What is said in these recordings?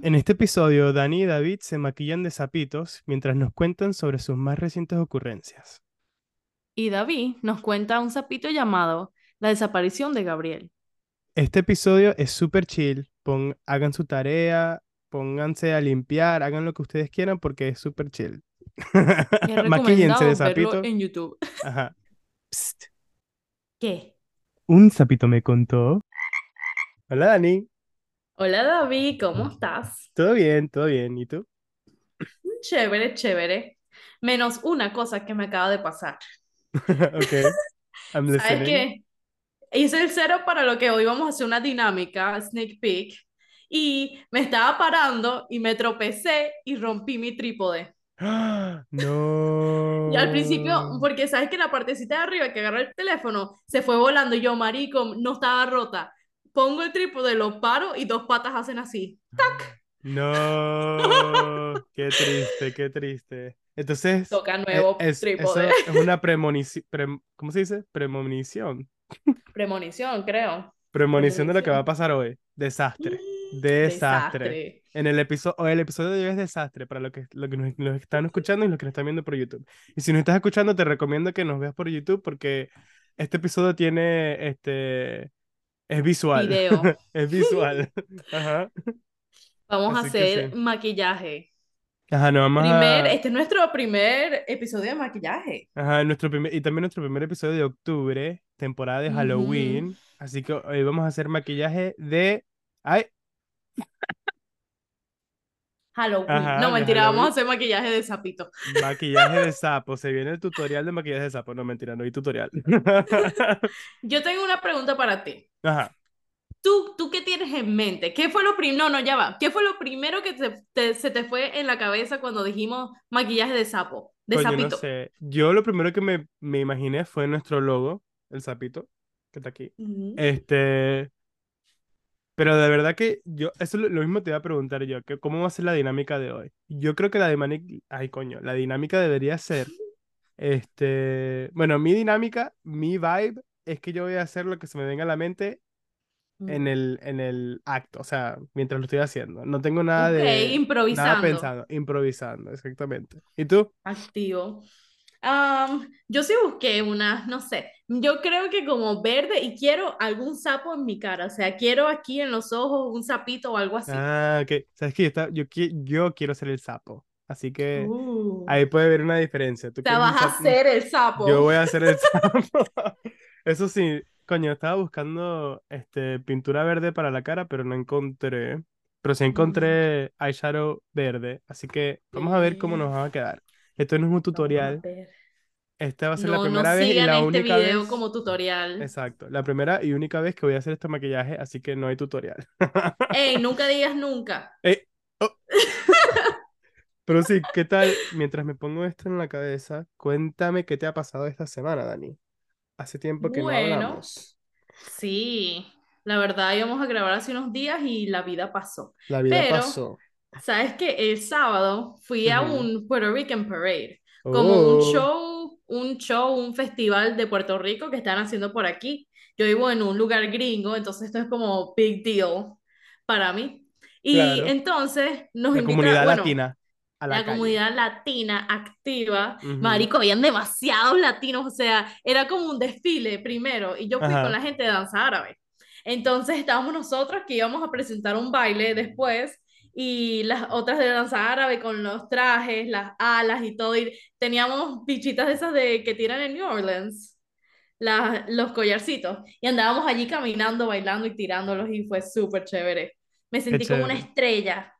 En este episodio, Dani y David se maquillan de sapitos mientras nos cuentan sobre sus más recientes ocurrencias. Y David nos cuenta un sapito llamado La desaparición de Gabriel. Este episodio es súper chill. Pon, hagan su tarea, pónganse a limpiar, hagan lo que ustedes quieran porque es súper chill. Es Maquíllense de sapito. en YouTube. Ajá. Psst. ¿Qué? Un sapito me contó. Hola Dani. Hola David, ¿cómo estás? Todo bien, todo bien. ¿Y tú? Chévere, chévere. Menos una cosa que me acaba de pasar. ok. I'm ¿Sabes listening. qué? Hice el cero para lo que hoy vamos a hacer una dinámica, sneak peek, y me estaba parando y me tropecé y rompí mi trípode. No. Y al principio, porque sabes que la partecita de arriba que agarra el teléfono se fue volando y yo, marico, no estaba rota. Pongo el trípode, lo paro y dos patas hacen así. No, qué triste, qué triste. Entonces, Toca e- nuevo es, eso trípode. es una premonición, ¿cómo se dice? Premonición. Premonición, creo. Premonición de lo que va a pasar hoy. Desastre. Mm, Desastre. Desastre. En el episodio, el episodio de hoy es desastre para lo que, lo que nos, nos están escuchando y los que nos están viendo por YouTube. Y si nos estás escuchando, te recomiendo que nos veas por YouTube porque este episodio tiene, este, es visual. Video. Es visual. Ajá. Vamos a Así hacer sí. maquillaje. Ajá, no vamos Primer, a... este es nuestro primer episodio de maquillaje. Ajá, nuestro primer, y también nuestro primer episodio de octubre, temporada de. Halloween. Así que hoy vamos a hacer maquillaje de... ¡Ay! Halloween. Ajá, No, mentira, vamos a hacer maquillaje de sapito. Maquillaje de sapo. Se viene el tutorial de maquillaje de sapo. No, mentira, no hay tutorial. Yo tengo una pregunta para ti. Ajá. ¿Tú, ¿Tú qué tienes en mente? ¿Qué fue lo primero? No, no, ya va. ¿Qué fue lo primero que te- te- se te fue en la cabeza cuando dijimos maquillaje de sapo? De no sapito. sé. Yo lo primero que me, me imaginé fue nuestro logo, el sapito, que está aquí. Este... Pero de verdad que yo, eso lo, lo mismo te iba a preguntar yo, que cómo va a ser la dinámica de hoy. Yo creo que la dinámica, ay coño, la dinámica debería ser, este, bueno, mi dinámica, mi vibe es que yo voy a hacer lo que se me venga a la mente en Mm. el, en el acto, o sea, mientras lo estoy haciendo. No tengo nada de, nada improvisando. pensando, improvisando, exactamente. ¿Y tú? Activo. Am, yo sí busqué una, no sé, yo creo que como verde y quiero algún sapo en mi cara, o sea, quiero aquí en los ojos un sapito o algo así. Ah, ok. ¿Sabes qué? Yo, yo, yo quiero ser el sapo, así que Uh, ahí puede haber una diferencia. Tú un vas a ser el sapo. Yo voy a hacer el sapo. Eso sí, coño, estaba buscando este, pintura verde para la cara, pero no encontré. Pero sí encontré eyeshadow verde. Así que vamos a ver cómo nos va a quedar. Esto no es un tutorial. Esta va a ser la No, no primera vez y la este única video vez. como tutorial. Exacto, la primera y única vez que voy a hacer este maquillaje, así que no hay tutorial. Ey, nunca digas nunca. Eh, oh. Pero sí, ¿qué tal? Mientras me pongo esto en la cabeza, cuéntame qué te ha pasado esta semana, Dani. Hace tiempo que no Bueno. hablamos. Sí, la verdad íbamos a grabar hace unos días y la vida pasó. La vida Pero- pasó. ¿Sabes que El sábado fui a un Puerto Rican Parade, como un Oh. show, un show, un festival de Puerto Rico que están haciendo por aquí. Yo vivo en un lugar gringo, entonces esto es como big deal para mí. Y Claro. entonces nos La invitaron, comunidad bueno, latina a la la comunidad latina activa. Marico, habían demasiados latinos, o sea, era como un desfile primero, y yo fui Ajá. con la gente de danza árabe. Entonces estábamos nosotros que íbamos a presentar un baile después, y las otras de danza árabe con los trajes, las alas y todo, y teníamos bichitas de esas de que tiran en New Orleans. las- los collarcitos y andábamos allí caminando, bailando y tirándolos y fue súper chévere. Me sentí como una chévere. estrella.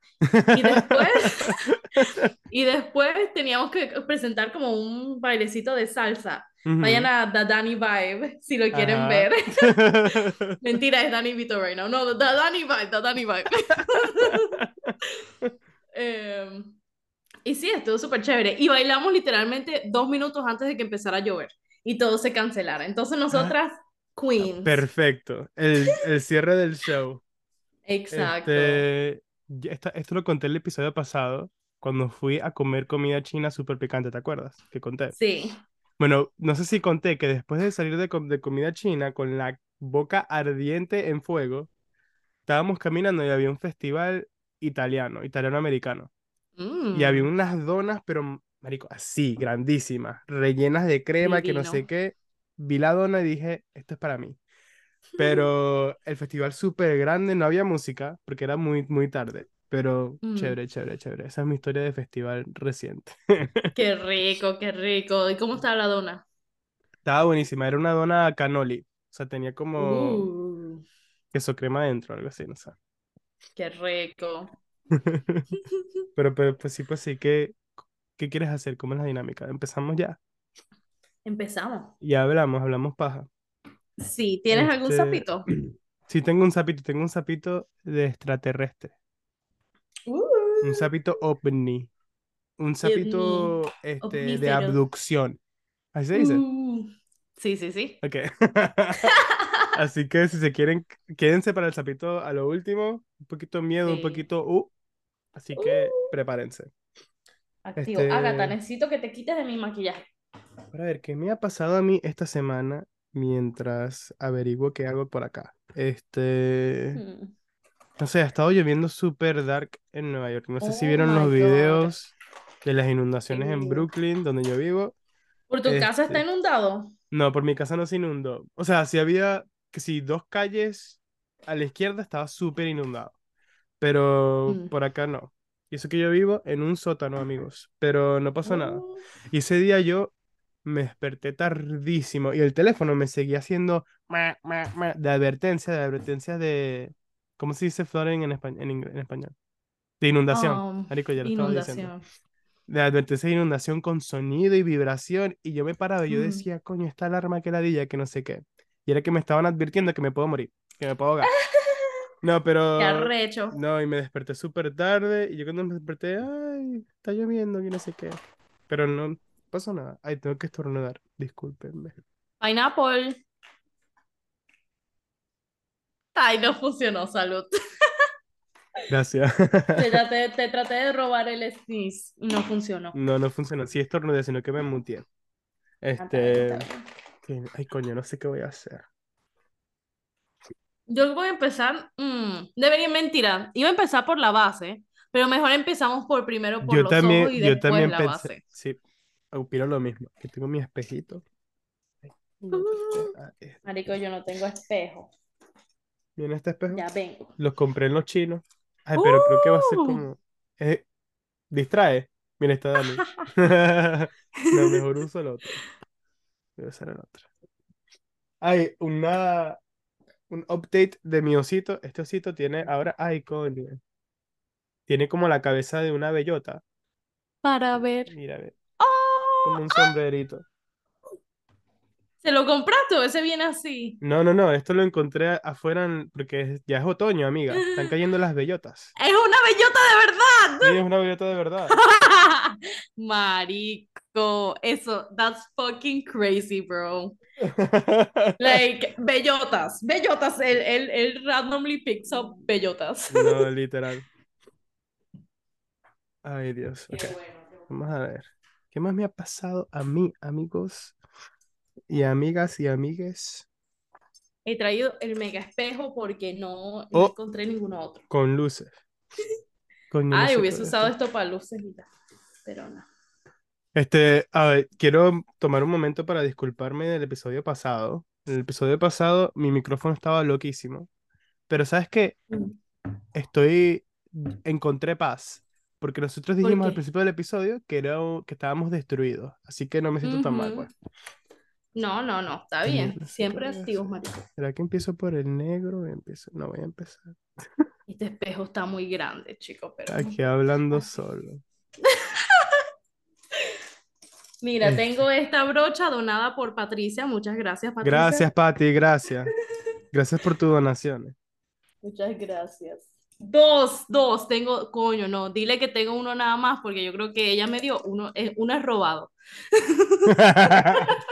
Y después, y después teníamos que presentar como un bailecito de salsa. Ujú. Vayan a The Danny Vibe si lo quieren Ajá. ver. Mentira, es Danny Vito right now. No, The Danny Vibe, The Danny Vibe. Em, y sí, estuvo súper chévere. Y bailamos literalmente dos minutos antes de que empezara a llover y todo se cancelara. Entonces nosotras, queens. Perfecto. El, el cierre del show. Exacto. Este, ya esta- esto lo conté el episodio pasado, cuando fui a comer comida china súper picante, ¿te acuerdas? Que conté. Sí. Bueno, no sé si conté que después de salir de, com- de comida china con la boca ardiente en fuego, estábamos caminando y había un festival italiano, italiano-americano. Y había Mm, unas donas, pero, marico, así, grandísimas, rellenas de crema, que no sé qué. Vi la dona y dije, esto es para mí. Pero el festival súper grande, no había música, porque era muy, muy tarde. Pero Mm, chévere, chévere, chévere. Esa es mi historia de festival reciente. qué rico, qué rico. ¿Y cómo está la dona? Estaba buenísima, era una dona cannoli. O sea, tenía como Uh, queso crema dentro, algo así, no sé. Qué rico. Pero, pero, pues sí, pues sí, ¿qué, qué quieres hacer? ¿Cómo es la dinámica? Empezamos ya. Empezamos. Ya hablamos, hablamos paja. Sí, ¿tienes algún Este, sapito? sí, tengo un sapito, tengo un sapito de extraterrestre. Un Uh, sapito ovni. Un ovni, sapito este, de abducción. ¿Así se dice? Uh, sí, sí, sí. Ok. Así que si se quieren, quédense para el sapito a lo último. Un poquito miedo, un Sí. poquito uh. Así que Uh, prepárense. activo. Agatha, Este, necesito que te quites de mi maquillaje. para ver, ¿qué me ha pasado a mí esta semana mientras averiguo qué hago por acá? Este, Mm. no sé, ha estado lloviendo súper dark en Nueva York. No sé si Oh vieron my los God. videos de las inundaciones en. Brooklyn, donde yo vivo. ¿Por tu casa está Este, inundado? no, por mi casa no se inundó. O sea, sí había, que sí, dos calles a la izquierda estaba súper inundado, pero Mm. por acá no. Y eso que yo vivo en un sótano, amigos, pero no pasó nada. Oh. Y ese día yo me desperté tardísimo y el teléfono me seguía haciendo ma, ma, ma, de advertencia, de advertencia de, ¿cómo se dice flooding en español? En, español? De inundación. Marico, ya lo estaba diciendo. inundación. De advertencia de inundación con sonido y vibración. Y yo me paraba y yo Mm. decía, coño, esta alarma que ladilla, que no sé qué. Y era que me estaban advirtiendo que me puedo morir, que me puedo ahogar. No, Qué pero arrecho. no, y me desperté súper tarde. Y yo cuando me desperté, ay, está lloviendo, que no sé qué. Pero no pasó nada. Ay, tengo que estornudar. Discúlpenme. Pineapple. Ay, no funcionó, salud. Gracias. Te traté, te traté de robar el sneeze y no funcionó. No, no funcionó. Sí estornudé, sino que me muteé. Ah, está bien, Este, está bien. Que- ay, coño, no sé qué voy a hacer. Yo voy a empezar. mm, debería mentira. Iba a empezar por la base, pero mejor empezamos por primero por Yo los también, ojos y yo después también la pensé, base. sí, opino lo mismo, que tengo mi espejito. No, Uh, ah, eh, marico, yo no tengo espejo. ¿Viene este espejo? Ya vengo. Los compré en los chinos. Ay, pero creo que va a ser Uh, como... eh, distrae. Mira, está Dani. No, mejor uso el otro. Debe ser el otro. Hay una... Un update de mi osito. Este osito tiene ahora... Ay, coño. Tiene como la cabeza de una bellota. Para ver. Mira, ve, ¡Oh! como un sombrerito. ¿Se lo compraste o ese viene así? No, no, no, esto lo encontré a- afuera en- porque es- ya es otoño, amiga. Están cayendo las bellotas. ¡Es una bellota de verdad! Sí, es una bellota de verdad. Marico, eso, that's fucking crazy, bro. Like, bellotas, bellotas, él, él, él randomly picks up bellotas. No, literal. Ay, Dios. Bueno, bueno. vamos a ver. ¿Qué más me ha pasado a mí, amigos y amigas y amigues? He traído el mega espejo porque no, no Oh, encontré ninguno otro. con luces. Coño, no Ay, hubiese usado esto para luces y tal, pero no. Este, a ver, quiero tomar un momento para disculparme del episodio pasado. En el episodio pasado mi micrófono estaba loquísimo. Pero ¿sabes qué? Mm. Estoy, encontré paz, porque nosotros ¿Por dijimos al principio del episodio que, era, que estábamos destruidos, así que no me siento tan mal, pues. No, no, no, está bien. Siempre activos, marico. ¿Será que empiezo por el negro? Empiezo... No voy a empezar. Este espejo está muy grande, chico, pero Aquí hablando solo. Mira, Este, tengo esta brocha donada por Patricia. Muchas gracias, Patricia. Gracias, Pati, gracias. Gracias por tus donaciones. Muchas gracias. Dos, dos, tengo, coño, no, dile que tengo uno nada más porque yo creo que ella me dio uno, eh, uno es robado.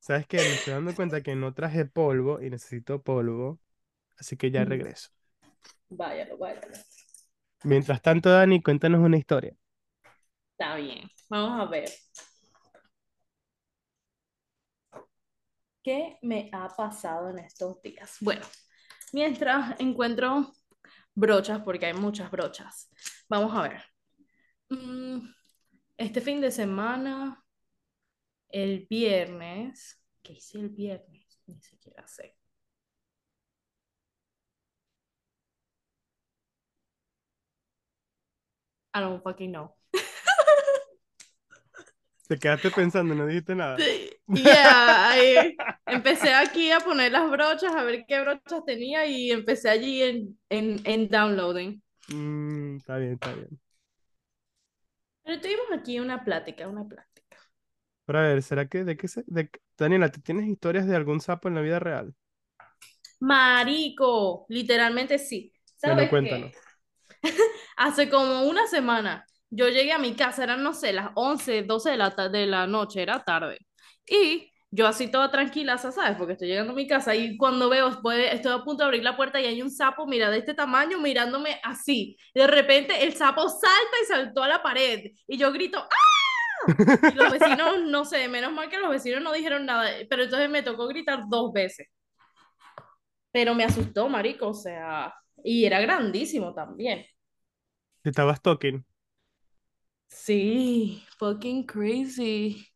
¿Sabes qué? Me estoy dando cuenta que no traje polvo y necesito polvo, así que ya Mm, regreso. Váyalo, váyalo. Mientras tanto, Dani, cuéntanos una historia. Está bien, vamos a ver. ¿Qué me ha pasado en estos días? Bueno, mientras encuentro brochas porque hay muchas brochas. Vamos a ver. Mm, este fin de semana, el viernes, ¿qué hice el viernes? Ni siquiera sé. I don't fucking know. Te quedaste pensando, no dijiste nada. Yeah, ahí empecé aquí a poner las brochas, a ver qué brochas tenía y empecé allí en, en, en downloading. Mm, está bien, está bien. Pero tuvimos aquí una plática, una plática. Pero a ver, ¿será que de qué se... De... Daniela, ¿tú tienes historias de algún sapo en la vida real? Marico, literalmente sí. Bueno, ¿Sabes cuéntanos. qué? Hace como una semana yo llegué a mi casa, eran, no sé, las 11, 12 de la, de la noche, era tarde. Y yo así toda tranquila, ¿sabes? Porque estoy llegando a mi casa y cuando veo, estoy a punto de abrir la puerta y hay un sapo, mira, de este tamaño, mirándome así. De repente el sapo salta y saltó a la pared y yo grito, ¡ah! Y los vecinos, no sé, menos mal que los vecinos no dijeron nada, pero entonces me tocó gritar dos veces. Pero me asustó, marico, o sea, y era grandísimo también. Te estabas talking. Sí, fucking crazy.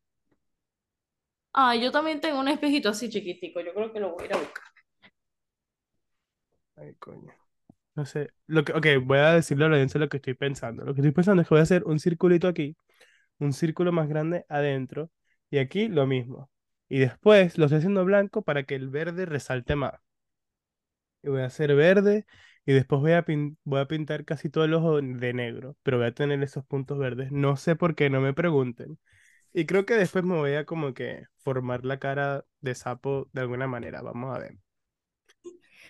Ah, yo también tengo un espejito así chiquitico. Yo creo que lo voy a ir a buscar. Ay, coño. No sé. Lo que, ok, voy a decirle a la audiencia lo que estoy pensando. Lo que estoy pensando es que voy a hacer un circulito aquí, un círculo más grande adentro, y aquí lo mismo. Y después lo estoy haciendo blanco para que el verde resalte más. Y voy a hacer verde, y después voy a, pin- voy a pintar casi todo el ojo de negro, pero voy a tener esos puntos verdes. No sé por qué, no me pregunten. Y creo que después me voy a como que formar la cara de sapo de alguna manera. Vamos a ver.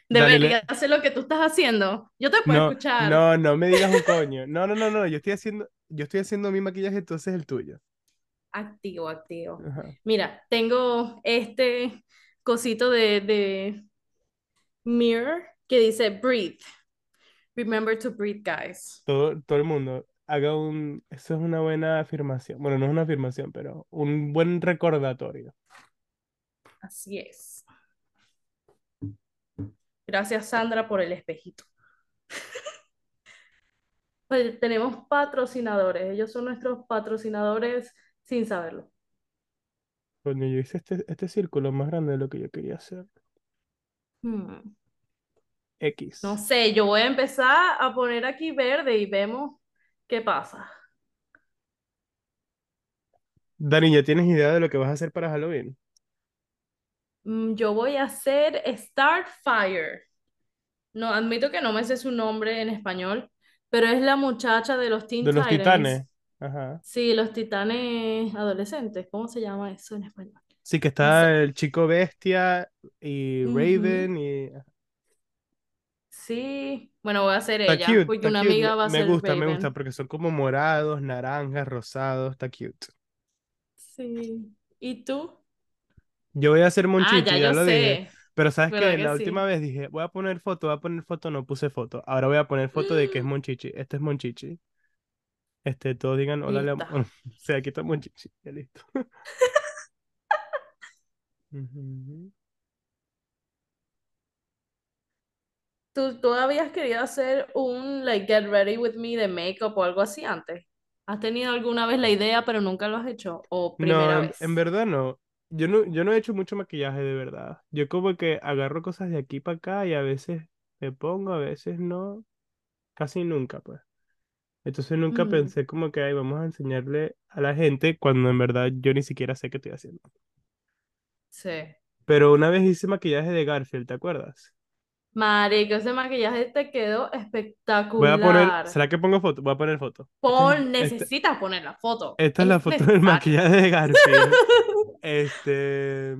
Debería hacer lo que tú estás haciendo. Yo te puedo No, escuchar. no, no me digas un coño. No, no, no, no. Yo estoy haciendo, yo estoy haciendo mi maquillaje, entonces el tuyo. Activo, activo. Ajá. Mira, tengo este cosito de, de mirror que dice breathe. Remember to breathe, guys. Todo, todo el mundo haga un. Eso es una buena afirmación. Bueno, no es una afirmación, pero un buen recordatorio. Así es. Gracias, Sandra, por el espejito. Pues tenemos patrocinadores. Ellos son nuestros patrocinadores sin saberlo. Coño, yo hice este, este círculo más grande de lo que yo quería hacer. Hmm. X. No sé, yo voy a empezar a poner aquí verde y vemos qué pasa. Dani, ¿ya tienes idea de lo que vas a hacer para Halloween? Mm, Yo voy a hacer Starfire. No, admito que no me sé su nombre en español, pero es la muchacha de los Teen De los Titans. titanes. Ajá. Sí, los titanes adolescentes. ¿Cómo se llama eso en español? Sí, que No está sé. el chico bestia y. Raven y. Sí, bueno, voy a hacer ella, cute, porque una cute. amiga Me, va a me ser gusta, me gusta, porque son como morados, naranjas, rosados. Está cute. Sí. ¿Y tú? Yo voy a hacer Ah, Monchichi, ya ya yo lo dije. sé, Pero sabes ¿verdad que la última vez dije, voy a poner foto, voy a poner foto, no puse foto. Ahora voy a poner foto de que es Monchichi. Este es Monchichi. Este, todos digan hola, le- bueno, o sea, aquí está Monchichi. Ya listo. Ujú. ¿Tú, tú habías querido hacer un like get ready with me de makeup o algo así antes? ¿Has tenido alguna vez la idea pero nunca lo has hecho? ¿O No, primera en, en vez? verdad no. Yo no, yo no he hecho mucho maquillaje de verdad. Yo como que agarro cosas de aquí para acá y a veces me pongo, a veces no. Casi nunca, pues. Entonces nunca Mm, pensé como que, ay, vamos a enseñarle a la gente cuando en verdad yo ni siquiera sé qué estoy haciendo. sí. Pero una vez hice maquillaje de Garfield, ¿te acuerdas? Marico, ese maquillaje te quedó Voy a poner, espectacular. ¿será que pongo foto? Voy a poner foto. Pon, esta, necesitas poner la foto. esta es la foto del maquillaje de Garfield. Este,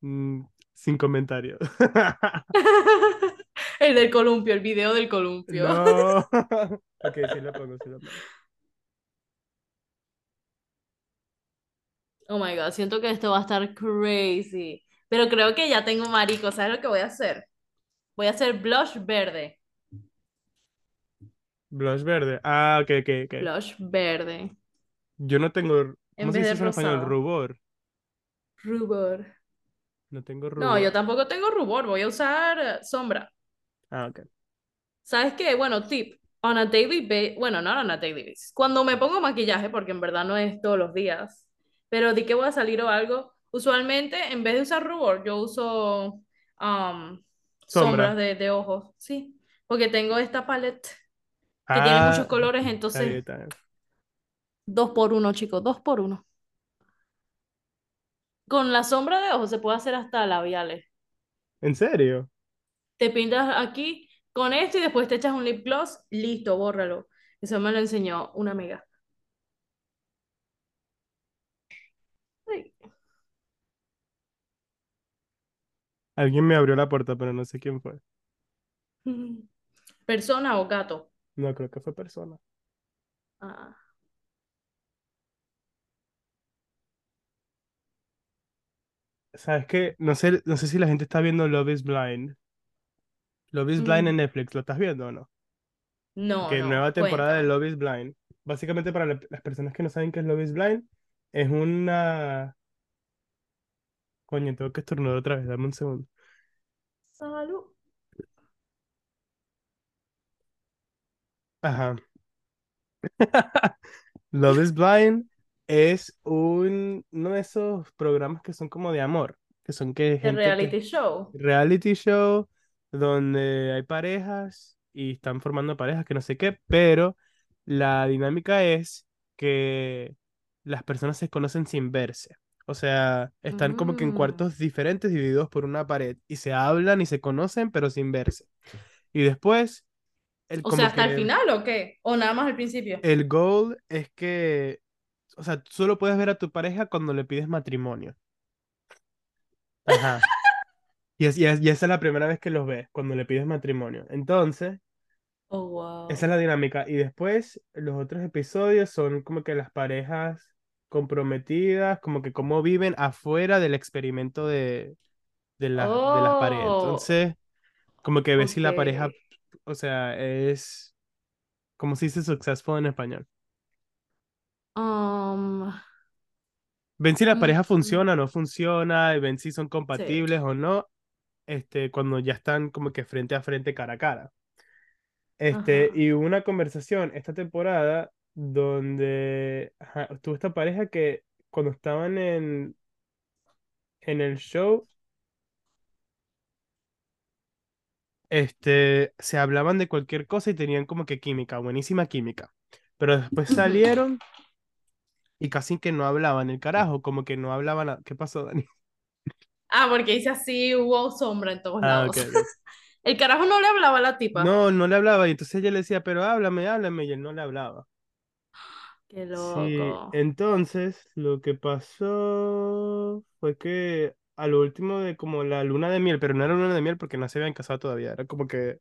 mm, sin comentarios. El del columpio, el video del columpio. No. Ok, sí lo pongo, sí lo pongo. Oh my God, siento que esto va a estar crazy. Pero creo que ya tengo marico. ¿Sabes lo que voy a hacer? Voy a hacer blush verde. Blush verde. Ah, ok, ok, ok. Blush verde. Yo no tengo, En ¿cómo se vez de en español? Rubor. Rubor. No tengo No, yo rubor. tampoco tengo rubor. Voy a usar eh, sombra. Ah, ok. ¿Sabes qué? Bueno, tip. On a daily basis, bueno, no on a daily basis. Cuando me pongo maquillaje, porque en verdad no es todos los días, pero di que voy a salir o algo, usualmente en vez de usar rubor, yo uso um, sombras Sombra. de, de ojos, sí, porque tengo esta palette que tiene muchos Ah, colores, está bien, entonces está dos por uno, chicos, dos por uno. Con la sombra de ojos se puede hacer hasta labiales. ¿En serio? Te pintas aquí con esto y después te echas un lip gloss, listo, bórralo. Eso me lo enseñó una amiga. Ay. Alguien me abrió la puerta, pero no sé quién fue. ¿Persona o gato? No, creo que fue persona. Ah. ¿Sabes qué? No sé, no sé si la gente está viendo Love is Blind. Love is Blind en Mm, Netflix, ¿lo estás viendo o no? No, Que no, nueva temporada de. Love is Blind. Básicamente, para la- las personas que no saben qué es Love is Blind, es una. Coño, tengo que estornudar otra vez, dame un segundo. Salud. Ajá. Love is Blind es un, uno de esos programas que son como de amor, que son que reality show. reality show donde hay parejas y están formando parejas que no sé qué, pero la dinámica es que las personas se conocen sin verse. O sea, están como que en Mm. cuartos diferentes divididos por una pared y se hablan y se conocen pero sin verse. Y después, el O sea, ¿hasta el final o qué? ¿O nada más al principio? el goal es que, o sea, solo puedes ver a tu pareja cuando le pides matrimonio. Ajá. Y, es, y, es- y esa es la primera vez que los ves, cuando le pides matrimonio. Entonces, Oh, esa es wow. la dinámica. Y después, los otros episodios son como que las parejas comprometidas, como que cómo viven afuera del experimento de, de las, de las paredes. Oh, Entonces, como que ves si la pareja, o sea, es, como se dice successful en español? Um, Ven si la mm, pareja funciona o no funciona, y ven si son sí. compatibles o no, este, cuando ya están como que frente a frente, cara a cara. Este, Ajá. y una conversación esta temporada donde ajá, tuvo esta pareja que cuando estaban en, en el show, este, se hablaban de cualquier cosa y tenían como que química, buenísima química. Pero después salieron y casi que no hablaban el carajo, como que no hablaban. a- ¿Qué pasó, Dani? Ah, porque dice así, hubo sombra en todos Ah, lados. El carajo no le hablaba a la tipa. No, no le hablaba y entonces ella le decía, pero háblame, háblame, y él no le hablaba. Qué Sí, loco. entonces lo que pasó fue que a lo último de como la luna de miel, pero no era luna de miel porque no se habían casado todavía, era como que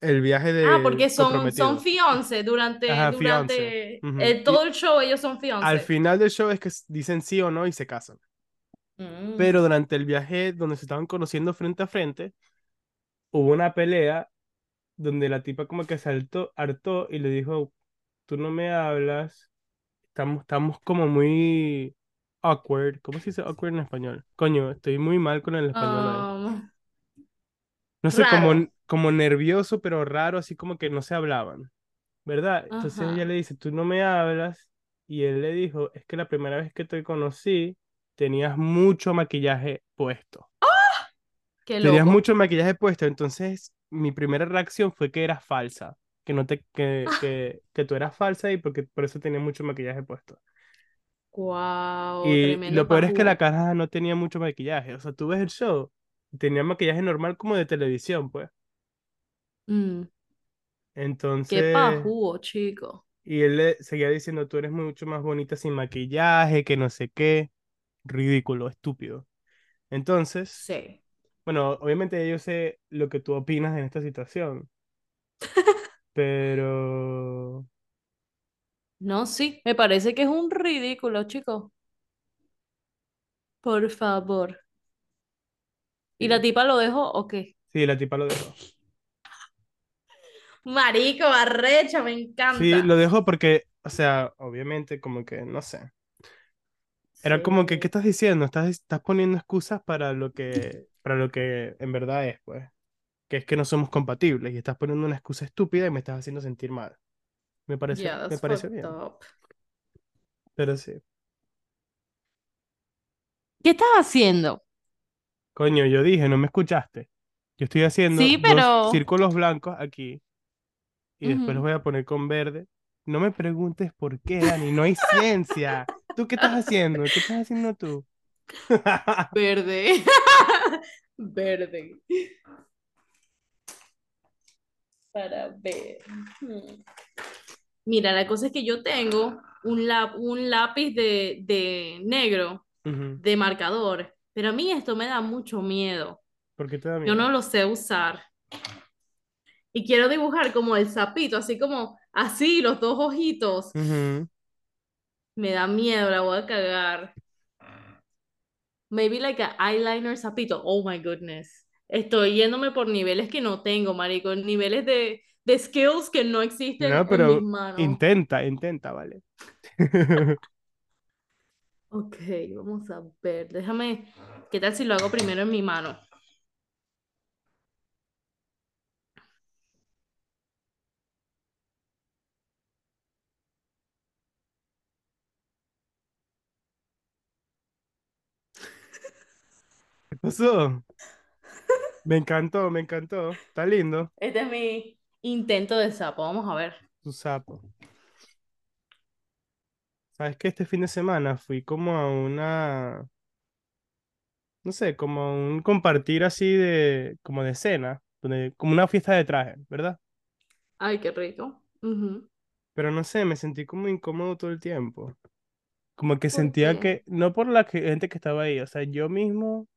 el viaje Ah, de porque son, son fiance durante, Ajá, durante Y todo el show, ellos son al fiance. final del show es que dicen sí o no y se casan. Pero Mm. durante el viaje donde se estaban conociendo frente a frente, hubo una pelea donde la tipa como que saltó, hartó y le dijo, tú no me hablas Estamos, estamos como muy awkward. ¿Cómo se dice awkward en español? Coño, estoy muy mal con el español. Um, No sé, como, raro. como nervioso, pero raro, así como que no se hablaban, ¿verdad? Entonces ella le dice, tú no me hablas. Y él le dijo, es que la primera vez que te conocí, tenías mucho maquillaje puesto. Qué Tenías mucho maquillaje puesto, entonces mi primera reacción fue que eras falsa. Que no te, que, que, que tú eras falsa y porque por eso tenías mucho maquillaje puesto. Wow, Y, tremendo lo peor es que la cara no tenía mucho maquillaje. O sea, tú ves el show, tenía maquillaje normal como de televisión, pues. Mm, qué Entonces, pajú, chico. y él le seguía diciendo, tú eres mucho más bonita sin maquillaje, que no sé qué. Ridículo, estúpido. Entonces, Sí. bueno, obviamente yo sé lo que tú opinas en esta situación, pero No, sí, me parece que es un ridículo, chico. Por favor. ¿Y la tipa lo dejó o qué? sí, la tipa lo dejó. Marico, arrecha, me Sí, lo encanta. dejó porque, o sea, obviamente como que, no sé. Era como que, ¿qué estás diciendo? Estás, estás poniendo excusas para lo que, para lo que en verdad es, pues. Que es que no somos compatibles y estás poniendo una excusa estúpida y me estás haciendo sentir mal. Me parece, Yeah, me parece bien. up. Pero sí. ¿Qué estás haciendo? Coño, yo dije, no me escuchaste. Yo estoy haciendo Sí, dos pero- círculos blancos aquí y después los voy a poner con verde. No me preguntes por qué, Dani, no hay ciencia. ¿Tú qué estás haciendo? ¿Qué estás haciendo tú? Verde. Verde. Para ver. Hmm. Mira, la cosa es que yo tengo un, lap- un lápiz de, de negro, de marcador, pero a mí esto me da mucho miedo. ¿Por qué te da Yo miedo? no lo sé usar. Y quiero dibujar como el sapito, así como así, los dos ojitos. Me da miedo, la voy a cagar. Maybe like a eyeliner sapito. Oh my goodness. Estoy yéndome por niveles que no tengo, marico. Niveles de, de skills que no existen No, en mis pero manos. intenta, intenta, vale. Ok, vamos a ver. Déjame. ¿Qué tal si lo hago primero en mi mano? ¿Qué pasó? Me encantó, me encantó. Está lindo Este es mi intento de sapo. Vamos a ver. tu sapo. ¿Sabes qué? Este fin de semana fui como a una, no sé, como a un compartir así de, como de cena, donde, como una fiesta de traje, ¿verdad? Ay, qué rico. Pero no sé, me sentí como incómodo todo el tiempo. Como que ¿Por sentía qué? que, no por la gente que estaba ahí, o sea, yo mismo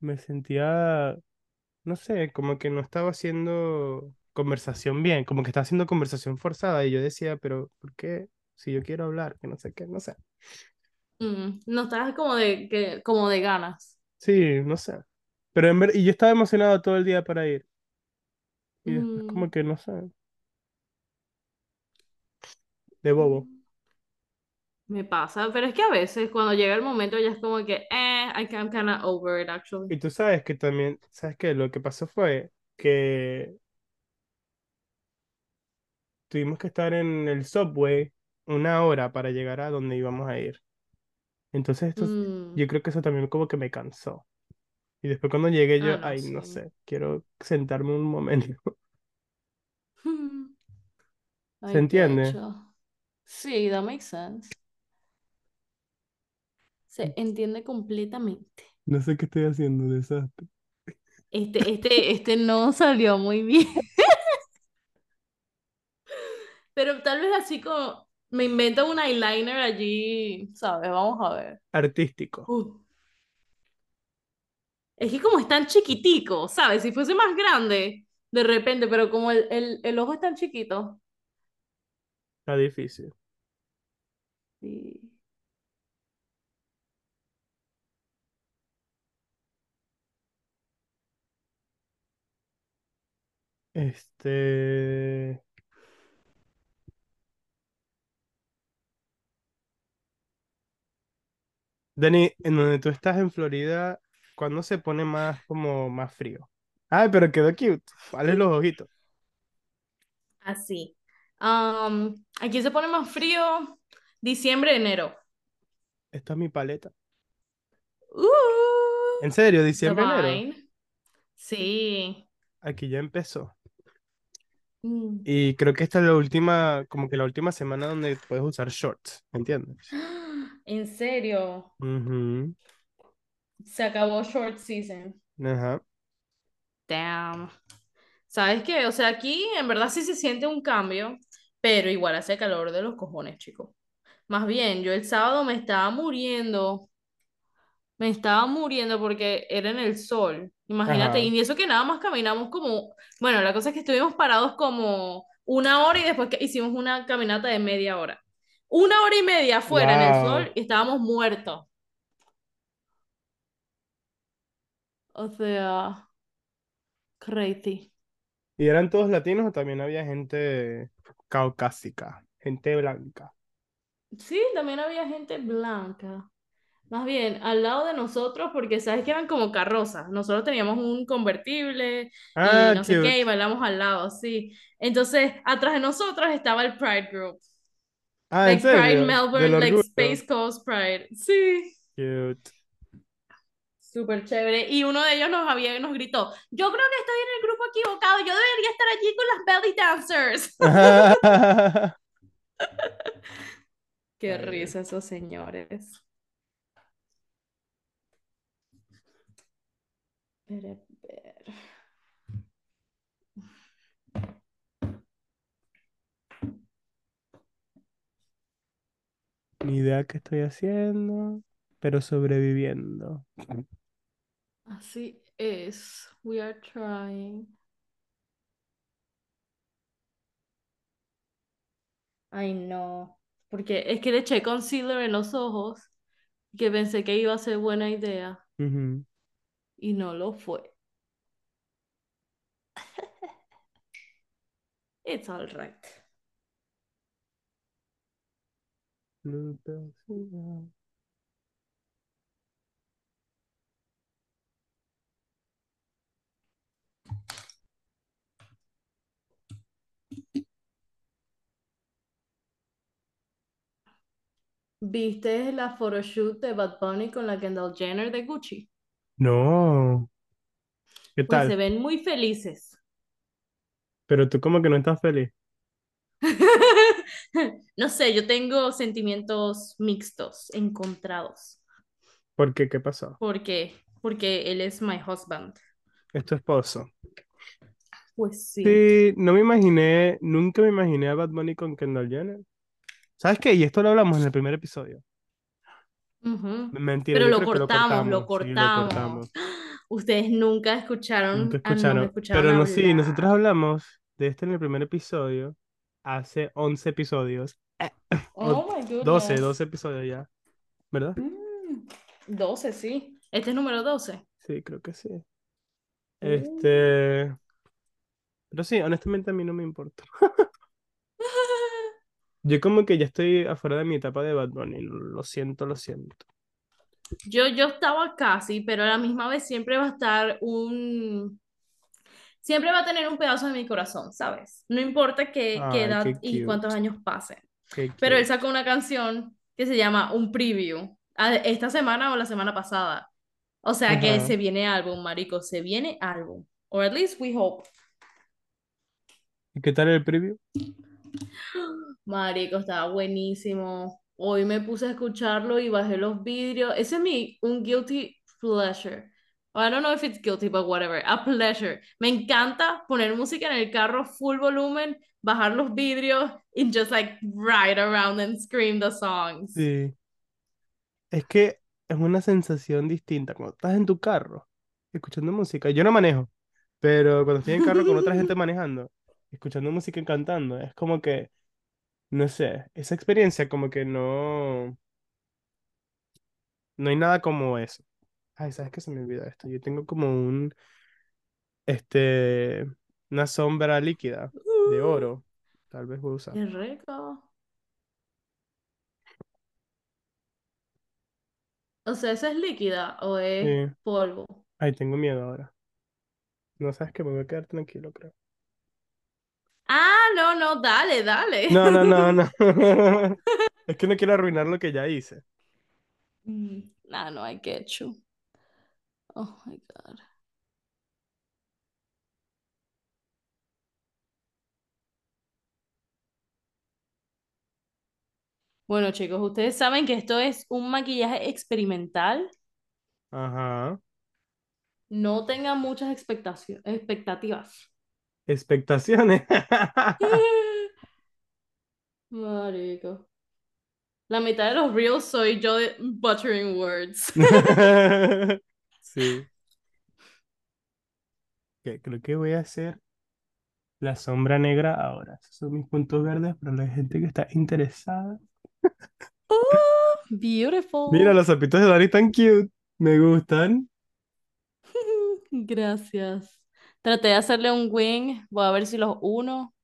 me sentía, no sé, como que no estaba haciendo conversación bien, como que estaba haciendo conversación forzada y yo decía, pero ¿por qué? Si yo quiero hablar, que no sé qué, no sé. Mm, No estás como de, que, como de ganas. Sí, no sé. Pero en ver, y yo estaba emocionado todo el día para ir. Y después Mm. como que no sé, de bobo. Me pasa, pero es que a veces cuando llega el momento ya es como que, eh, I I'm kind of over it Y actually. tú sabes que también, ¿sabes qué? Lo que pasó fue que tuvimos que estar en el subway una hora para llegar a donde íbamos a ir. Entonces esto, Mm. yo creo que eso también como que me cansó. Y después cuando llegué yo, Ah, no, ay, no sé, quiero sentarme un momento. ¿Se entiende? Sí, that makes sense. Se entiende completamente. No sé qué estoy haciendo, desastre. Este, este, este no salió muy bien. Pero tal vez así como me invento un eyeliner allí, ¿sabes? Vamos a ver. Artístico. Uh. Es que como es tan chiquitico, ¿sabes? Si fuese más grande, de repente, pero como el, el, el ojo es tan chiquito. Está difícil. Sí. Este... Dani, en donde tú estás en Florida, ¿cuándo se pone más como más frío? Ay, pero quedó cute. Vale los ojitos. Así. Am, aquí se pone más frío diciembre, enero. Esta es mi paleta. Uh, En serio, diciembre, enero. Sí. Aquí ya empezó. Mm. Y creo que esta es la última, como que la última semana donde puedes usar shorts, ¿me entiendes? En serio, se acabó short season. Ajá. Damn. ¿Sabes qué? O sea, aquí en verdad sí se siente un cambio, pero igual hace calor de los cojones, chicos. Más bien, yo el sábado me estaba muriendo. Me estaba muriendo porque era en el sol. Imagínate, Ajá. y eso que nada más caminamos como, bueno, la cosa es que estuvimos parados como una hora y después que hicimos una caminata de media hora. Una hora y media afuera en el sol y estábamos muertos. O sea, crazy. ¿Y eran todos latinos o también había gente caucásica, gente blanca? Sí, también había gente blanca. Más bien, al lado de nosotros, porque sabes que eran como carrozas. Nosotros teníamos un convertible y Ah, no sé qué, y cute. bailamos al lado, sí. Entonces, atrás de nosotros estaba el Pride Group. Ah, ¿en Like Pride serio? Del Melbourne, like. Space Coast Pride. Sí, Cute. súper chévere. Y uno de ellos nos había, nos gritó, yo creo que estoy en el grupo equivocado, yo debería estar allí con las belly dancers. Qué risa esos señores. Espera, espera. Ni idea qué estoy haciendo, pero sobreviviendo. Así es. We are trying. Ay, no. Porque es que le eché concealer en los ojos, que pensé que iba a ser buena idea Ujú. Y no lo fue. It's all right. ¿Viste la photoshoot de Bad Bunny con la Kendall Jenner de Gucci? No, ¿qué Pues se tal? ven muy felices. Pero tú como que no estás feliz. No sé, yo tengo sentimientos mixtos, encontrados. ¿Por qué? ¿Qué pasó? ¿Por qué? Porque él es my husband. Es tu esposo. Pues sí. Sí, no me imaginé, nunca me imaginé a Bad Bunny con Kendall Jenner. ¿Sabes qué? Y esto lo hablamos en el primer episodio. Ujú. Mentira, Pero yo lo creo que lo cortamos, lo cortamos. Sí, lo cortamos. cortamos. Ustedes nunca Nunca escucharon, ah, no me escucharon. escucharon Pero no, sí, nosotros hablamos de este en el primer episodio, hace 11 episodios. Oh my 12, goodness. 12 episodios ya, ¿verdad? Mm, 12, sí. Este es número 12. Sí, creo que sí. Uh. Este, pero sí, honestamente a mí no me importa. Yo como que ya estoy afuera de mi etapa de Bad Bunny, lo siento, lo siento. Yo, yo estaba casi, pero a la misma vez siempre va a estar un... Siempre va a tener un pedazo de mi corazón, ¿sabes? No importa qué, edad qué y cuántos años pasen. qué Pero él sacó una canción que se llama Un Preview, esta semana o la semana pasada. O sea que se viene álbum, marico, se viene álbum. Or at least we hope. ¿Y qué tal el preview? Marico, estaba buenísimo. Hoy me puse a escucharlo y bajé los vidrios. Ese es mi, un guilty pleasure. I don't know if it's guilty, but whatever. A pleasure. Me encanta poner música en el carro full volumen, bajar los vidrios y just like ride around and scream the songs. Sí. Es que es una sensación distinta cuando estás en tu carro escuchando música. Yo no manejo, pero cuando estoy en carro con otra gente manejando, escuchando música y cantando, es como que, no sé, esa experiencia como que no, no hay nada como eso. Ay, ¿sabes qué se me olvida esto? Yo tengo como un, este, una sombra líquida de oro. Tal vez voy a usar. Qué rico. O sea, ¿esa es líquida o es Sí. polvo? Ay, tengo miedo ahora. No sabes que me voy a quedar tranquilo, creo. Ah, no, no, dale, dale. No, no, no, no. Es que no quiero arruinar lo que ya hice. Mm, Nah, no, I get you. Oh my God. Bueno, chicos, ustedes saben que esto es un maquillaje experimental. Ajá. No tengan muchas expectativas. Expectaciones. Marico. La mitad de los reels soy yo de- buttering words. Sí. Que Creo que voy a hacer la sombra negra ahora. Esos son mis puntos verdes para la gente que está interesada. Oh, Mira, beautiful. los zapitos de Dani están cute. Me gustan. Gracias. Traté de hacerle un wing. Voy a ver si los uno.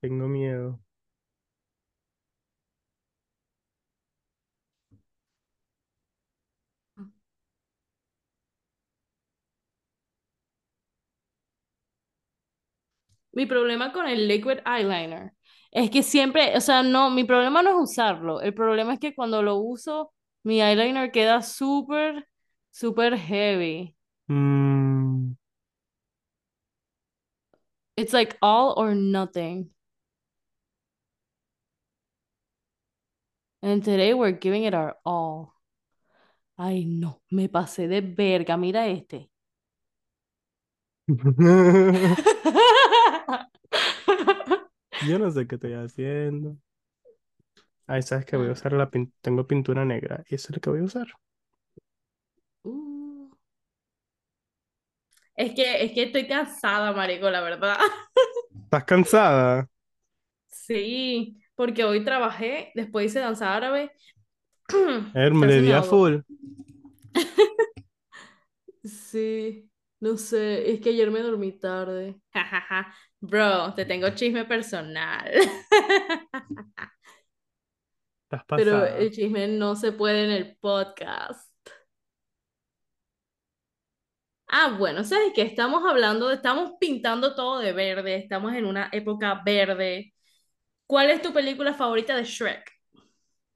Tengo miedo. Mi problema con el liquid eyeliner es que siempre, o sea, no, mi problema no es usarlo. El problema es que cuando lo uso, mi eyeliner queda súper, súper heavy. Mm. It's like all or nothing. And today we're giving it our all. Ay, no, me pasé de verga, mira este. Yo no sé qué estoy haciendo. Ay, sabes que voy a Ah, usar la pin- tengo pintura negra y eso es lo que voy a usar. Es que, es que estoy cansada, marico, la verdad. ¿Estás cansada? Sí, porque hoy trabajé, después hice danza árabe. Casi me ahogo. full. Sí, no sé, es que ayer me dormí tarde. Bro, te tengo chisme personal. Pero el chisme no se puede en el podcast. Ah, bueno, ¿sabes qué? Estamos hablando, estamos pintando todo de verde, estamos en una época verde. ¿Cuál es tu película favorita de Shrek?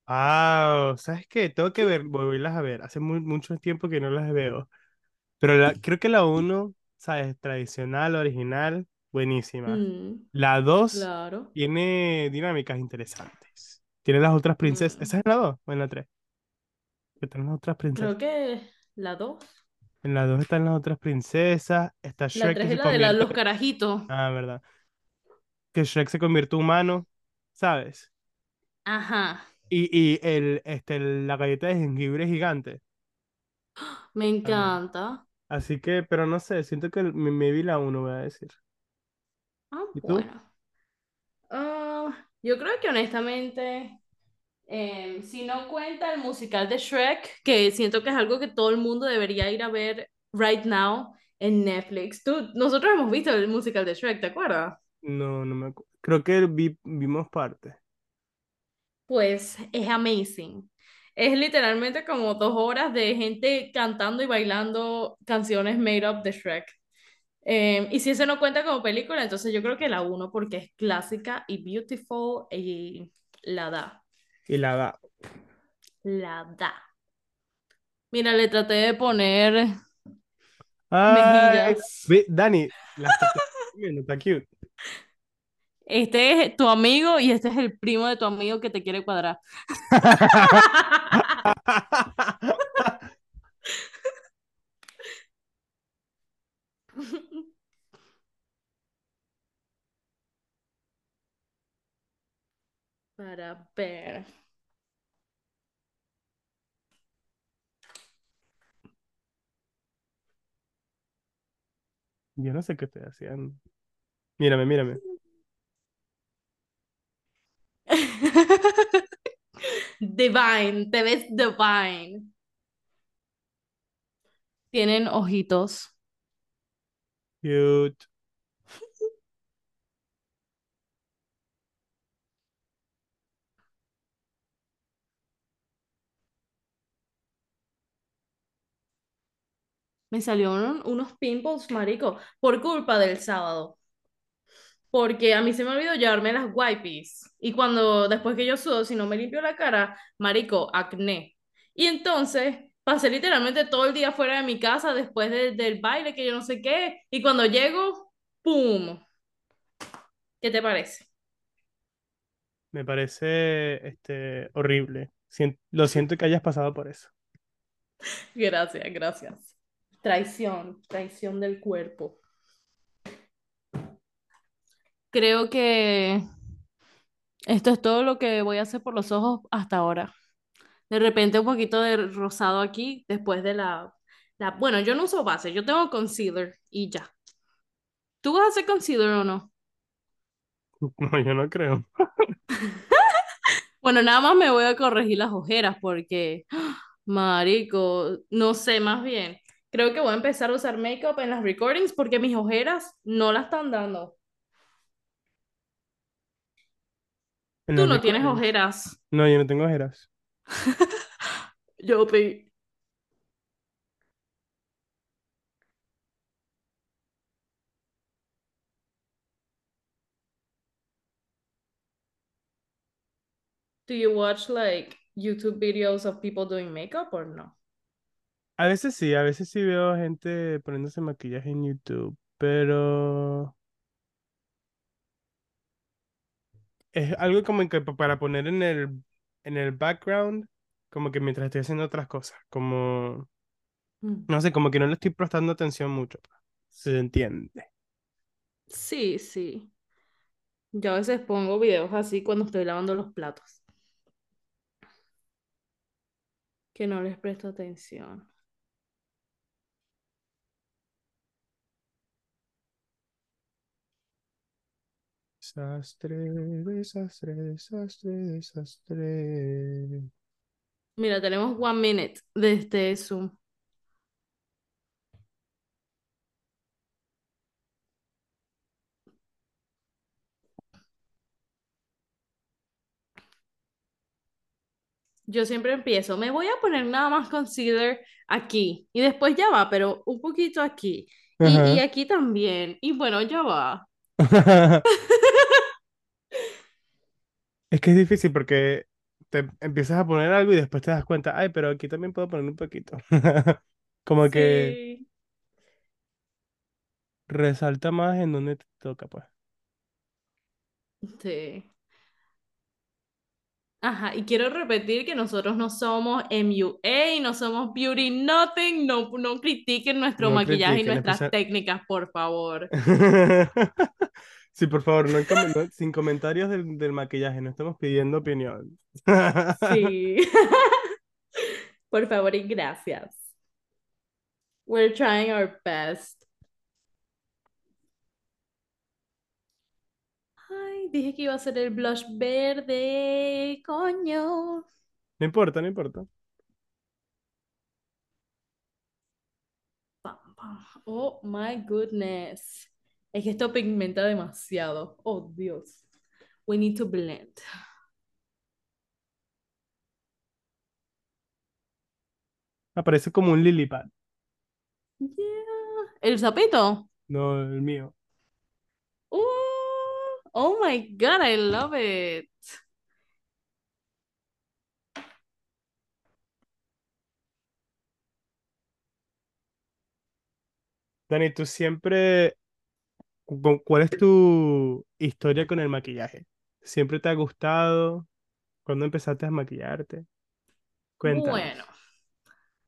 Ah, ¿sabes qué? Tengo que ver, volverlas a ver. Hace mu- mucho tiempo que no las veo. Pero la, creo que la uno, ¿sabes? Tradicional, original, buenísima. Mm, La dos claro. tiene dinámicas interesantes. Tiene las otras princesas. ¿Esa Mm, es en la dos o en la tres? Que están las otras princesas. creo que la dos. En la dos están las otras princesas. Está La Shrek que tres es se la de la- los carajitos. Ah, verdad. Que Shrek se convierte humano, ¿sabes? Ajá, Y, y el, este, la galleta de jengibre gigante me también. encanta. Así que, pero no sé, siento que me, me vi la uno, voy a decir. Ah, ¿Y tú? bueno. Ah, yo creo que honestamente, em, si no cuenta el musical de Shrek, que siento que es algo que todo el mundo debería ir a ver right now en Netflix. Tú, nosotros hemos visto el musical de Shrek, ¿te acuerdas? No, no me acuerdo. Creo que vi, vimos parte. Pues es amazing. Es literalmente como dos horas de gente cantando y bailando canciones made up de Shrek. Em, y si eso no cuenta como película, entonces yo creo que la uno porque es clásica y beautiful y la da. Y la da. La da. Mira, le traté de poner Ay, ve, Dani, la está cute. Este es tu amigo y este es el primo de tu amigo que te quiere cuadrar. Para ver. Yo no sé qué estoy haciendo. Mírame, mírame. Divine, te ves divine. Tienen ojitos. Cute. Me salieron unos pimples, marico, por culpa del sábado. Porque a mí se me olvidó llevarme las wipes. Y cuando, después que yo sudo, si no me limpio la cara, marico, acné. Y entonces pasé literalmente todo el día fuera de mi casa después de- del baile, que yo no sé qué. Y cuando llego, ¡pum! ¿Qué te parece? Me parece este, horrible. Lo siento que hayas pasado por eso. Gracias, gracias. Traición, traición del cuerpo. Creo que esto es todo lo que voy a hacer por los ojos hasta ahora. De repente un poquito de rosado aquí después de la, la... Bueno, yo no uso base, yo tengo concealer y ya. ¿Tú vas a hacer concealer o no? No, yo no creo. Bueno, nada más me voy a corregir las ojeras porque, marico, no sé, más bien creo que voy a empezar a usar makeup en las recordings porque mis ojeras no las están dando. En Tú no tienes ojeras. No, yo no tengo ojeras. yo pedí. Do you watch like YouTube videos of people doing makeup or no? A veces sí, a veces sí veo gente poniéndose maquillaje en YouTube, pero es algo como que pa- para poner en el, en el background, como que mientras estoy haciendo otras cosas, como, Mm. no sé, como que no le estoy prestando atención mucho. Se entiende. Sí, sí. Yo a veces pongo videos así cuando estoy lavando los platos, que no les presto atención. Desastre, desastre, desastre, desastre. Mira, tenemos one minute de este Zoom. Yo siempre empiezo, me voy a poner nada más concealer aquí y después ya va, pero un poquito aquí y, aquí también y bueno, ya va. Es que es difícil porque te empiezas a poner algo y después te das cuenta, ay, pero aquí también puedo poner un poquito. Como que resalta más en donde te toca, pues. sí. Ajá, y quiero repetir que nosotros no somos MUA, no somos Beauty Nothing, no, no critiquen nuestro No maquillaje y nuestras especial... técnicas, por favor. Sí, por favor, no, no- sin comentarios del, del maquillaje, no estamos pidiendo opinión. Sí. Por favor y gracias. We're trying our best. Ay, dije que iba a ser el blush verde, coño. No importa, no importa. Oh my goodness. Es que esto pigmenta demasiado. Oh Dios. We need to blend. Aparece como un lily pad, Yeah. ¿El sapito? no el mío. Oh, my God, I love it. Dani, tú siempre, cu- ¿cuál es tu historia con el maquillaje? ¿Siempre te ha gustado? ¿Cuándo empezaste a maquillarte? Bueno. Cuéntanos.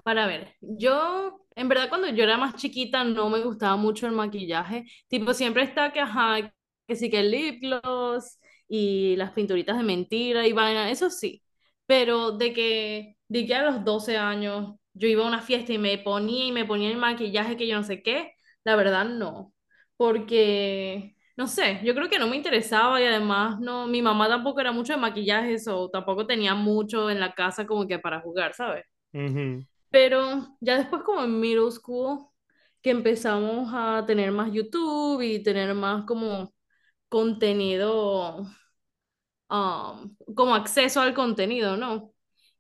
Para ver, yo, en verdad, cuando yo era más chiquita no me gustaba mucho el maquillaje. Tipo, siempre está que, ajá, que sí que el lip gloss y las pinturitas de mentira y vaina, eso sí. Pero de que, de que a los 12 años yo iba a una fiesta y me ponía y me ponía el maquillaje que yo no sé qué, la verdad no. Porque, no sé, yo creo que no me interesaba y además no, mi mamá tampoco era mucho de maquillaje, o tampoco tenía mucho en la casa como que para jugar, ¿sabes? Ujú, Pero ya después como en middle school, que empezamos a tener más YouTube y tener más como contenido, um, como acceso al contenido, ¿no?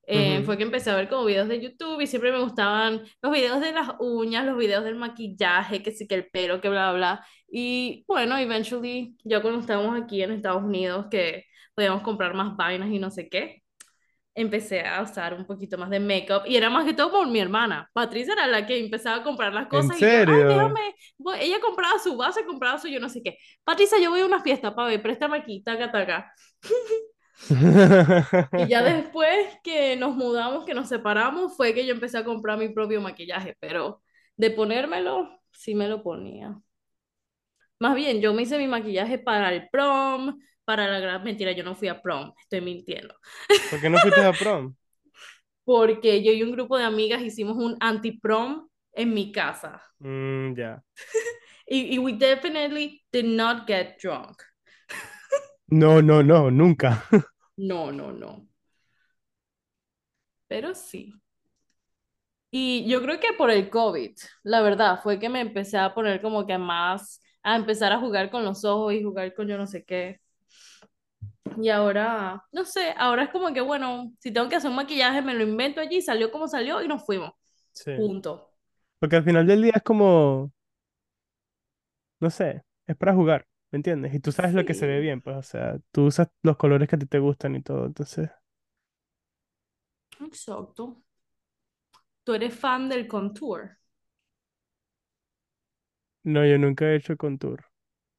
Eh, fue que empecé a ver como videos de YouTube y siempre me gustaban los videos de las uñas, los videos del maquillaje, que sí que el pelo, que bla, bla. Y bueno, eventually, ya cuando estábamos aquí en Estados Unidos, que podíamos comprar más vainas y no sé qué empecé a usar un poquito más de makeup y era más que todo por mi hermana. Patricia era la que empezaba a comprar las ¿En cosas y yo, ay, serio? déjame, voy". ella compraba su base, compraba su yo no sé qué. Patricia, yo voy a una fiesta, pa' ver, préstame aquí, taca, taca. Y ya después que nos mudamos, que nos separamos, fue que yo empecé a comprar mi propio maquillaje, pero de ponérmelo, sí me lo ponía. Más bien, yo me hice mi maquillaje para el prom, para la gran mentira, yo no fui a prom, estoy mintiendo. ¿Por qué no fuiste a prom? porque yo y un grupo de amigas hicimos un anti-prom en mi casa. Mm, ya. Y, y we definitely did not get drunk. No, no, no, nunca. No, no, no. Pero sí. Y yo creo que por el COVID, la verdad, fue que me empecé a poner como que más, a empezar a jugar con los ojos y jugar con yo no sé qué. Y ahora, no sé, ahora es como que, bueno, si tengo que hacer un maquillaje, me lo invento allí, salió como salió y nos fuimos. Sí. Punto. Porque al final del día es como, no sé, es para jugar, ¿me entiendes? Y tú sabes lo que se ve bien, pues, o sea, tú usas los colores que a ti te gustan y todo, entonces. Exacto. ¿Tú eres fan del contour? No, yo nunca he hecho contour.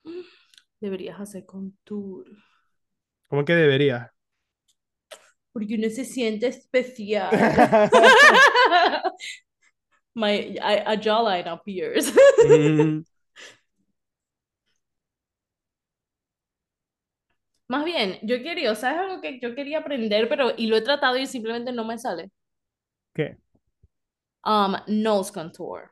Deberías hacer contour. ¿Cómo que debería? Porque uno se siente especial. My, I- a jawline appears. Mm, Más bien, yo quería, ¿sabes algo que yo quería aprender, pero y lo he tratado y simplemente no me sale? ¿Qué? Um, nose contour.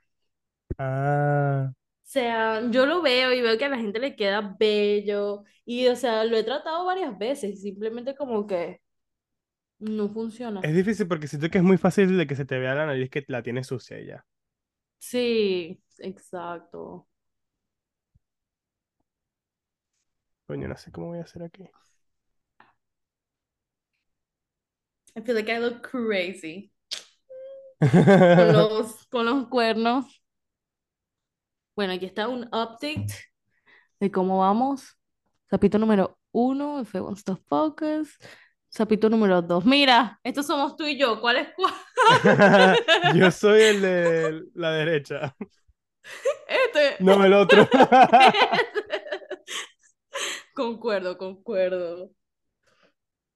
Ah, sea, yo lo veo y veo que a la gente le queda bello y, o sea, lo he tratado varias veces y simplemente como que no funciona. es difícil porque siento que es muy fácil de que se te vea la nariz que la tienes sucia ya. Sí, exacto. Coño, no sé cómo voy a hacer aquí. I feel like I look crazy con los, con los cuernos. Bueno, aquí está un update de cómo vamos. Zapito número uno, if it wants to focus. Zapito número dos. Mira, estos somos tú y yo. ¿Cuál es cuál? Yo soy el de la derecha. Este. No, el otro. Concuerdo, concuerdo.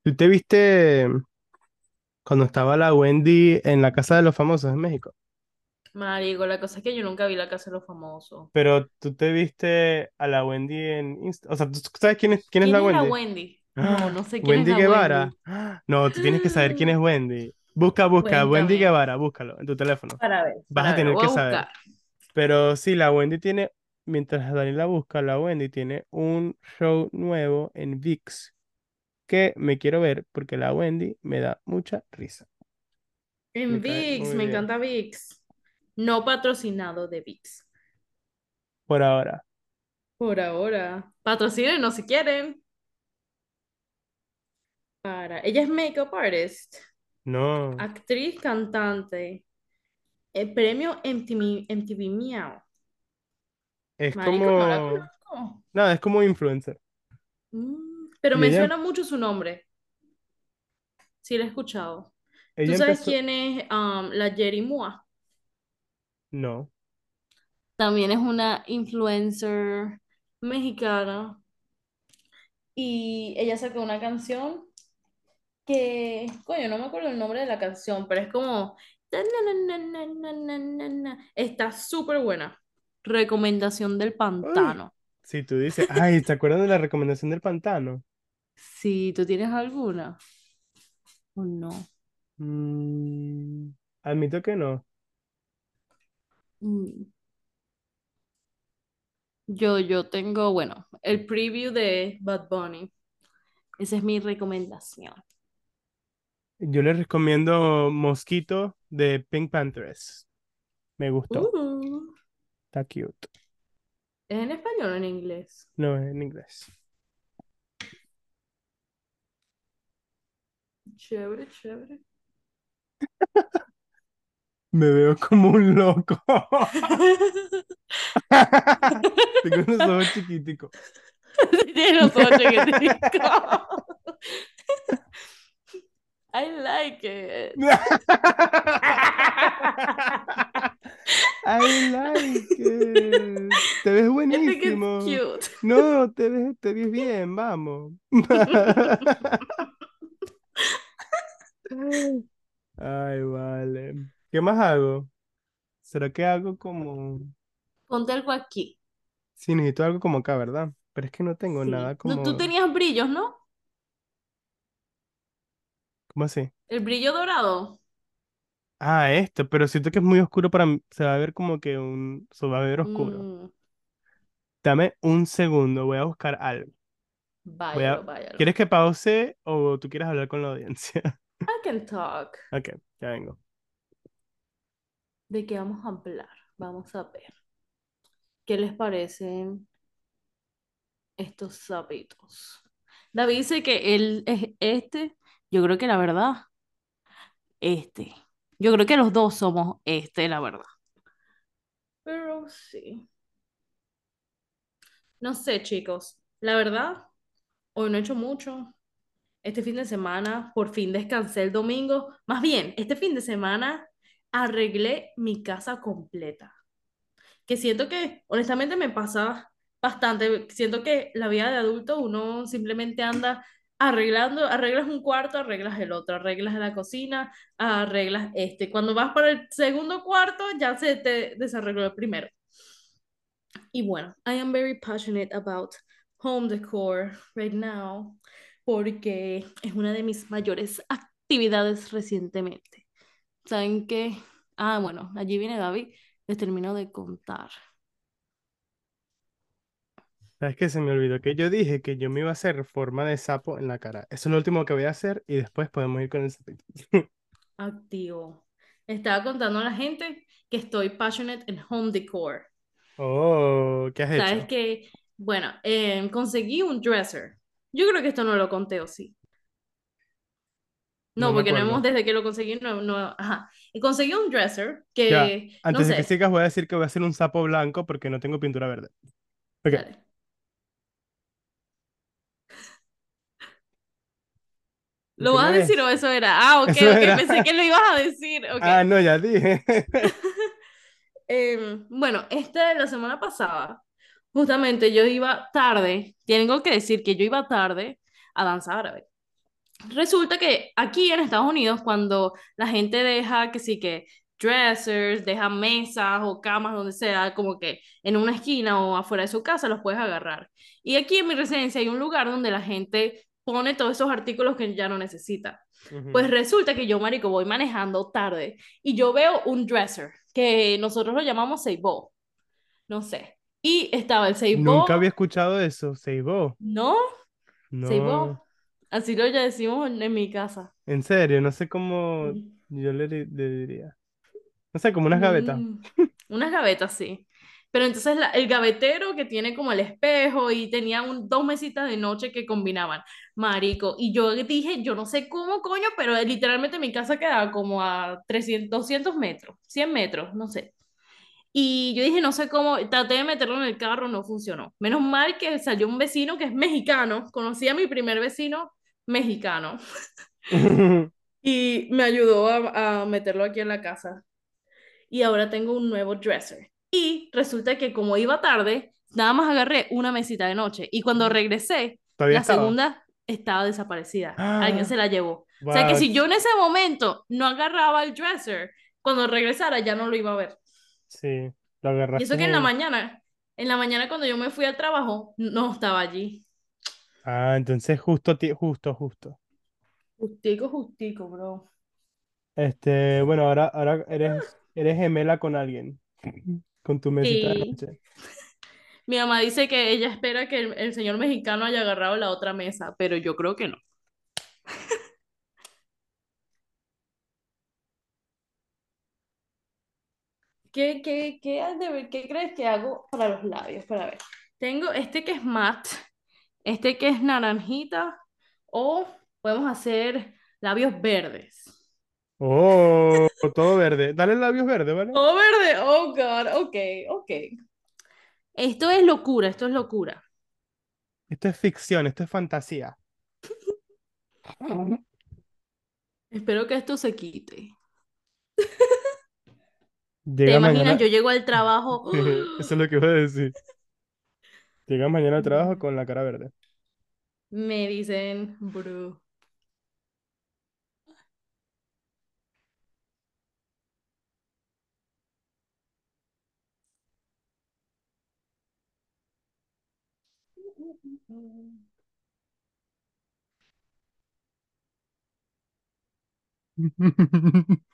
¿Tú te viste cuando estaba la Wendy en la casa de los famosos en México? Marico, la cosa es que yo nunca vi la casa de los famosos. Pero tú te viste a la Wendy en Insta. O sea, ¿tú sabes quién es, quién es ¿Quién la es la Wendy? Wendy? No, no sé quién Wendy es la Guevara. Wendy. No, tú tienes que saber quién es Wendy. Busca, busca, Wendy. Guevara, búscalo en tu teléfono. Para ver, Vas para a tener que saber. buscar. Pero sí, la Wendy tiene, mientras Daniela busca, la Wendy tiene un show nuevo en VIX que me quiero ver porque la Wendy me da mucha risa. En Me VIX, me bien. encanta VIX. No patrocinado de VIX. Por ahora. Por ahora. Patrocínenos si quieren. Para. Ella es makeup artist, No. actriz, cantante. El premio MTV, MTV Miau. Es Marico, no la como. Nada, es como influencer. Mm, pero Y me ella, suena mucho su nombre. Sí, la he escuchado. ¿Tú sabes empezó. quién es um, la Jerry Mua? No. También es una influencer mexicana. Y ella sacó una canción que, coño, no me acuerdo el nombre de la canción, pero es como... Está súper buena. Recomendación del pantano. si tú dices, ay, ¿te acuerdas de la recomendación del pantano? Si tú tienes alguna o no. Mm, admito que no. Mm. Yo, yo tengo, bueno, el preview de Bad Bunny. Esa es mi recomendación. Yo les recomiendo Mosquito de Pink Panthers. Me gustó. Uh, Está cute. ¿es en español o en inglés? No, es en inglés. Chévere, chévere. Me veo como un loco. Tengo unos ojos chiquiticos. Tiene los ojos chiquiticos. I like it. I like it. Te ves I think it's buenísimo. cute. No, te ves, te ves bien, vamos. Ay, vale. ¿Qué más hago? ¿Será que hago como... Ponte algo aquí. Sí, necesito algo como acá, ¿verdad? Pero es que no tengo Sí. nada No, como... tú tenías brillos, ¿no? ¿Cómo así? El brillo dorado. Ah, esto, pero siento que es muy oscuro para mí. Se va a ver como que un... Se va a ver oscuro. Mm, Dame un segundo, voy a buscar algo. Voy a... váyalo, váyalo. ¿Quieres que pause o tú quieres hablar con la audiencia? I can talk. Ok, ya vengo. ¿De qué vamos a hablar? Vamos a ver. ¿Qué les parecen estos sapitos? David dice que él es este. Yo creo que la verdad, este. Yo creo que los dos somos este, la verdad. Pero sí. No sé, chicos. La verdad, hoy no he hecho mucho. este fin de semana por fin descansé el domingo. Más bien, este fin de semana arreglé mi casa completa. Que siento que, honestamente, me pasa bastante. Siento que la vida de adulto uno simplemente anda arreglando, arreglas un cuarto, arreglas el otro, arreglas la cocina, arreglas este. Cuando vas para el segundo cuarto, ya se te desarregló el primero. Y bueno, I am very passionate about home decor right now porque es una de mis mayores actividades recientemente. ¿Saben qué? Ah, bueno, allí viene David, les termino de contar. ¿Sabes qué? Se me olvidó que yo dije que yo me iba a hacer forma de sapo en la cara. Eso es lo último que voy a hacer y después podemos ir con el sapito. Activo. Estaba contando a la gente que estoy passionate en home decor. Oh, ¿qué has ¿Sabes hecho? qué? Bueno, eh, conseguí un dresser. Yo creo que esto no lo conté, ¿o sí? No No, porque no hemos, desde que lo conseguí, no, no, ajá. Y conseguí un dresser Ya, que, no antes de que sigas voy a decir que voy a hacer un sapo blanco porque no tengo pintura verde. Ok, dale. ¿y ¿Lo vas a decir o eso era? Ah, ok, Eso ok, era. pensé que lo ibas a decir. Ah, no, ya dije. Em, bueno, de la semana pasada, justamente yo iba tarde, tengo que decir que yo iba tarde a danza árabe. Resulta que aquí en Estados Unidos, cuando la gente deja que sí que dressers, deja mesas o camas donde sea, como que en una esquina o afuera de su casa, los puedes agarrar. Y aquí en mi residencia hay un lugar donde la gente pone todos esos artículos que ya no necesita. Pues resulta que yo, marico, voy manejando tarde y yo veo un dresser que nosotros lo llamamos Seibo, no sé. Y estaba el Nunca había Seibo, escuchado eso. Seibo. ¿no? No, Seibo. Así lo ya decimos en, mi casa. en serio, no sé cómo Mm. yo le, le diría. No sé, como unas gavetas. Mm, unas gavetas, sí. Pero entonces la- el gavetero que tiene como el espejo y tenía un, dos mesitas de noche que combinaban, marico. Y yo dije, yo no sé cómo coño, pero literalmente mi casa quedaba como a 300, 200 metros, 100 metros, no sé. Y yo dije, no sé cómo, traté de meterlo en el carro, no funcionó. Menos mal que salió un vecino que es mexicano, conocí a mi primer vecino mexicano y me ayudó a, a meterlo aquí en la casa. y ahora tengo un nuevo dresser. Y resulta que como iba tarde, nada más agarré una mesita de noche y cuando regresé, la estaba. segunda estaba desaparecida. Alguien se Ah, la llevó. O sea que si yo en ese momento no agarraba el dresser, cuando regresara ya no lo iba a ver. Sí, lo Y agarraste eso que en la mañana, en la mañana cuando yo me fui al trabajo, no estaba allí. Ah, entonces justo, justo, justo. Justico, justico, bro. Este, bueno, ahora, ahora eres, eres gemela con alguien, con tu mesita de Sí. noche. Mi mamá dice que ella espera que el, el señor mexicano haya agarrado la otra mesa, pero yo creo que no. ¿Qué, qué, qué, has de ver- qué crees que hago para los labios? Para ver. Tengo este que es matte, este que es naranjita, o podemos hacer labios verdes. Oh, todo verde. Dale labios verdes, ¿vale? Oh, verde, oh God, ok, ok. Esto es locura, esto es locura. Esto es ficción, esto es fantasía. Espero que esto se quite. ¿Te Llega imaginas? mañana, Yo llego al trabajo, eso es lo que iba a decir. Llega mañana al trabajo con la cara verde. me dicen, bro.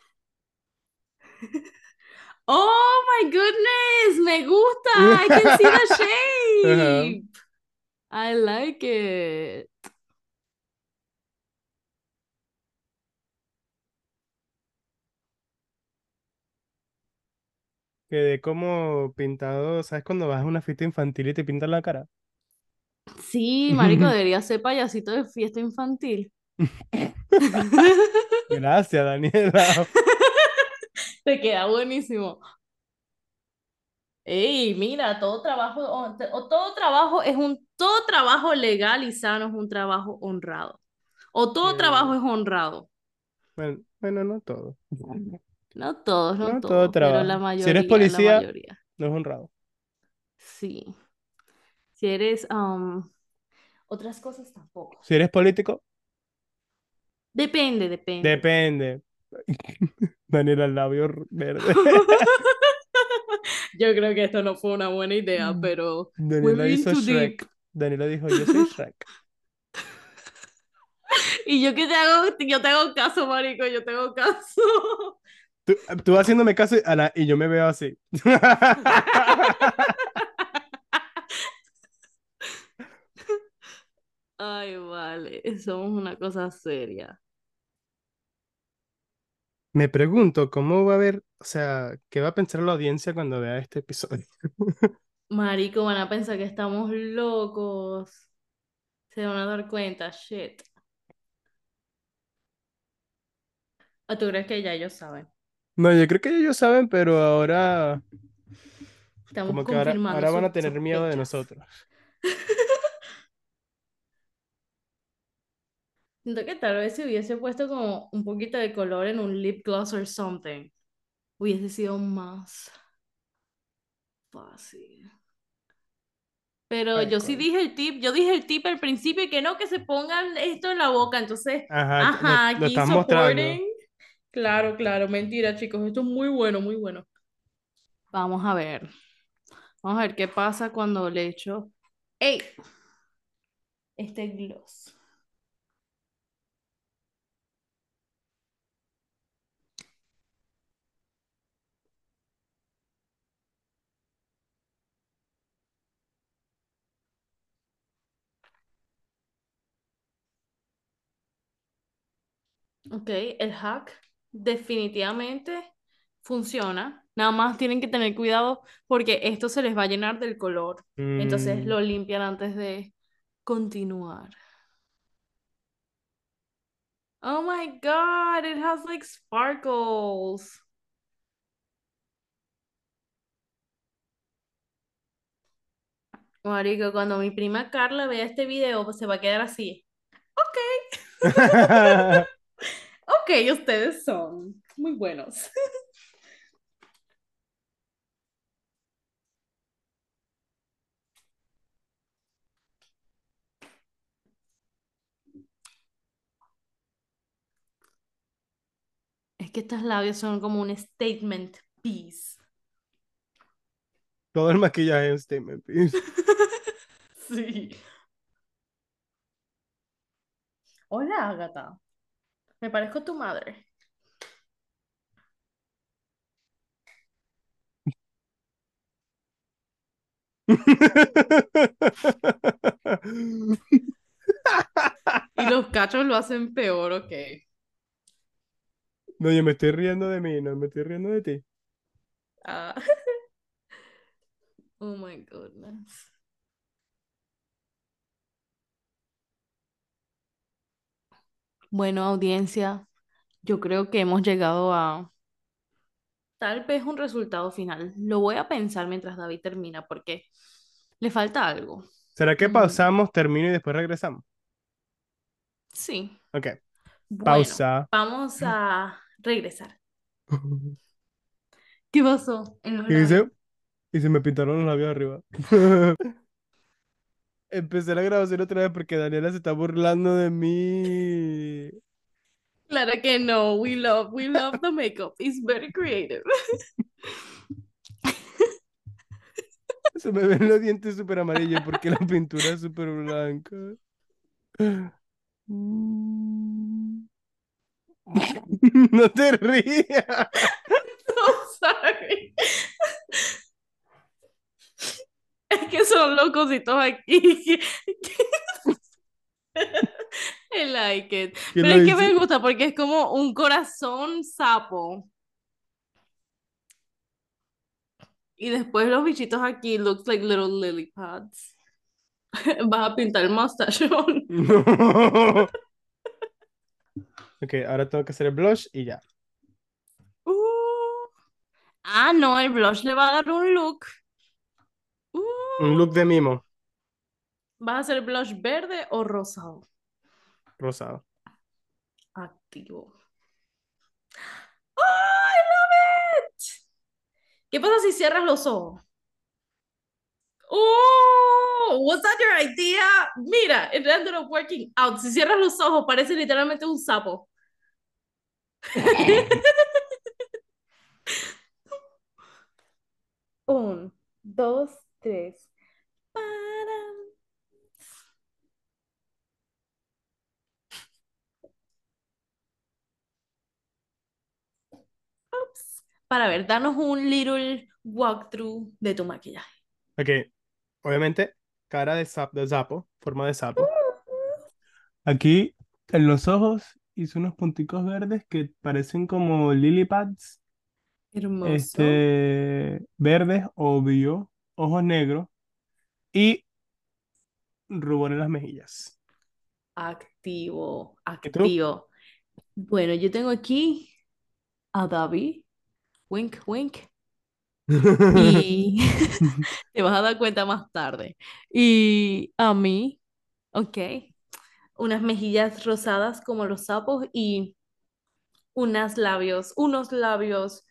Oh my goodness, me gusta. I can see the shape. I like it. Quedé como pintado, ¿sabes cuando vas a una fiesta infantil y te pintan la cara? Sí, marico, debería ser payasito de fiesta infantil. Gracias, Daniela. Te queda buenísimo. Ey, mira, todo trabajo, o, todo trabajo es un, todo trabajo legal y sano es un trabajo honrado. O todo Eh, trabajo es honrado. Bueno, bueno, no todo. No todos, no, No todo todos, pero la trabajo. mayoría, Si eres policía, no es honrado. Sí. Si eres, um, otras cosas tampoco. Si eres político, Depende, depende. depende. Daniela, el labio verde. Yo creo que esto no fue una buena idea, Mm. pero Daniela hizo too Shrek. deep. Daniela dijo, yo soy Shrek. Y yo que te hago, yo te hago caso, marico, yo te hago caso. Tú, tú haciéndome caso la- y yo me veo así. Ay, vale, somos una cosa seria. Me pregunto cómo va a ver, o sea, qué va a pensar la audiencia cuando vea este episodio. Marico, van a pensar que estamos locos. Se van a dar cuenta, shit. ¿O tú crees que ya ellos saben? No, yo creo que ellos saben, pero ahora Estamos como que ahora, confirmando ahora van a tener miedo de nosotros. Siento que tal vez si hubiese puesto como un poquito de color en un lip gloss or something, hubiese sido más fácil. Pero Ay, yo sí dije el tip, yo dije el tip al principio y que no, que se pongan esto en la boca. Entonces, Ajá, lo- ajá, lo, aquí supporting. Claro, claro, mentira, chicos, esto es muy bueno, muy bueno. Vamos a ver. Vamos a ver qué pasa cuando le echo. ¡Ey! Este gloss. Ok, el hack definitivamente funciona. Nada más tienen que tener cuidado porque esto se les va a llenar del color. Entonces Mm, lo limpian antes de continuar. Oh my God, it has like sparkles. Marico, cuando mi prima Carla vea este video, pues se va a quedar así. Ok, ok, ustedes son muy buenos. Es que estos labios son como un statement piece. Todo el maquillaje es un statement piece. Sí. Hola, Agatha. Me parezco a tu madre. Y los cachos lo hacen peor, ok. No, yo me estoy riendo de mí, no me estoy riendo de ti. Ah. Oh my goodness. Bueno, audiencia, yo creo que hemos llegado a tal vez un resultado final. Lo voy a pensar mientras David termina porque le falta algo. ¿Será que Mm. pausamos, termino y después regresamos? Sí. Ok, Bueno, pausa. vamos a regresar. ¿Qué pasó en los Y labios? y se me pintaron los labios arriba. Empecé la grabación otra vez porque Daniela se está burlando de mí. Claro que no. We love, we love the makeup. It's very creative. Se me ven los dientes súper amarillos porque la pintura es súper blanca. No te rías. So sorry. Es que son los cositos aquí. I like it. ¿Quién Pero es que me gusta porque es como un corazón sapo. Y después los bichitos aquí looks like little lily pads. Vas a pintar el mustache. No. Ok, ahora tengo que hacer el blush y ya. Uh. Ah, no, el blush le va a dar un look. Un look de mimo ¿Vas a hacer blush verde o rosado? rosado. Activo. ¡Oh, I love it! ¿Qué pasa si cierras los ojos? ¡Oh! ¿Was that your idea? Mira, it ended up working out. Si cierras los ojos, parece literalmente un sapo. Un, dos, tres. Para. Ups. Para ver, danos un little walkthrough de tu maquillaje. Ok, obviamente, cara de, sap- de sapo, forma de sapo. Aquí, en los ojos, hice unos punticos verdes que parecen como lily pads, Hermoso. este, verdes, obvio, ojos negros y rubor en las mejillas. Activo, activo. Bueno, yo tengo aquí a David. Wink, wink. Y te vas a dar cuenta más tarde. Y a mí, ok. Unas mejillas rosadas como los sapos y unos labios, unos labios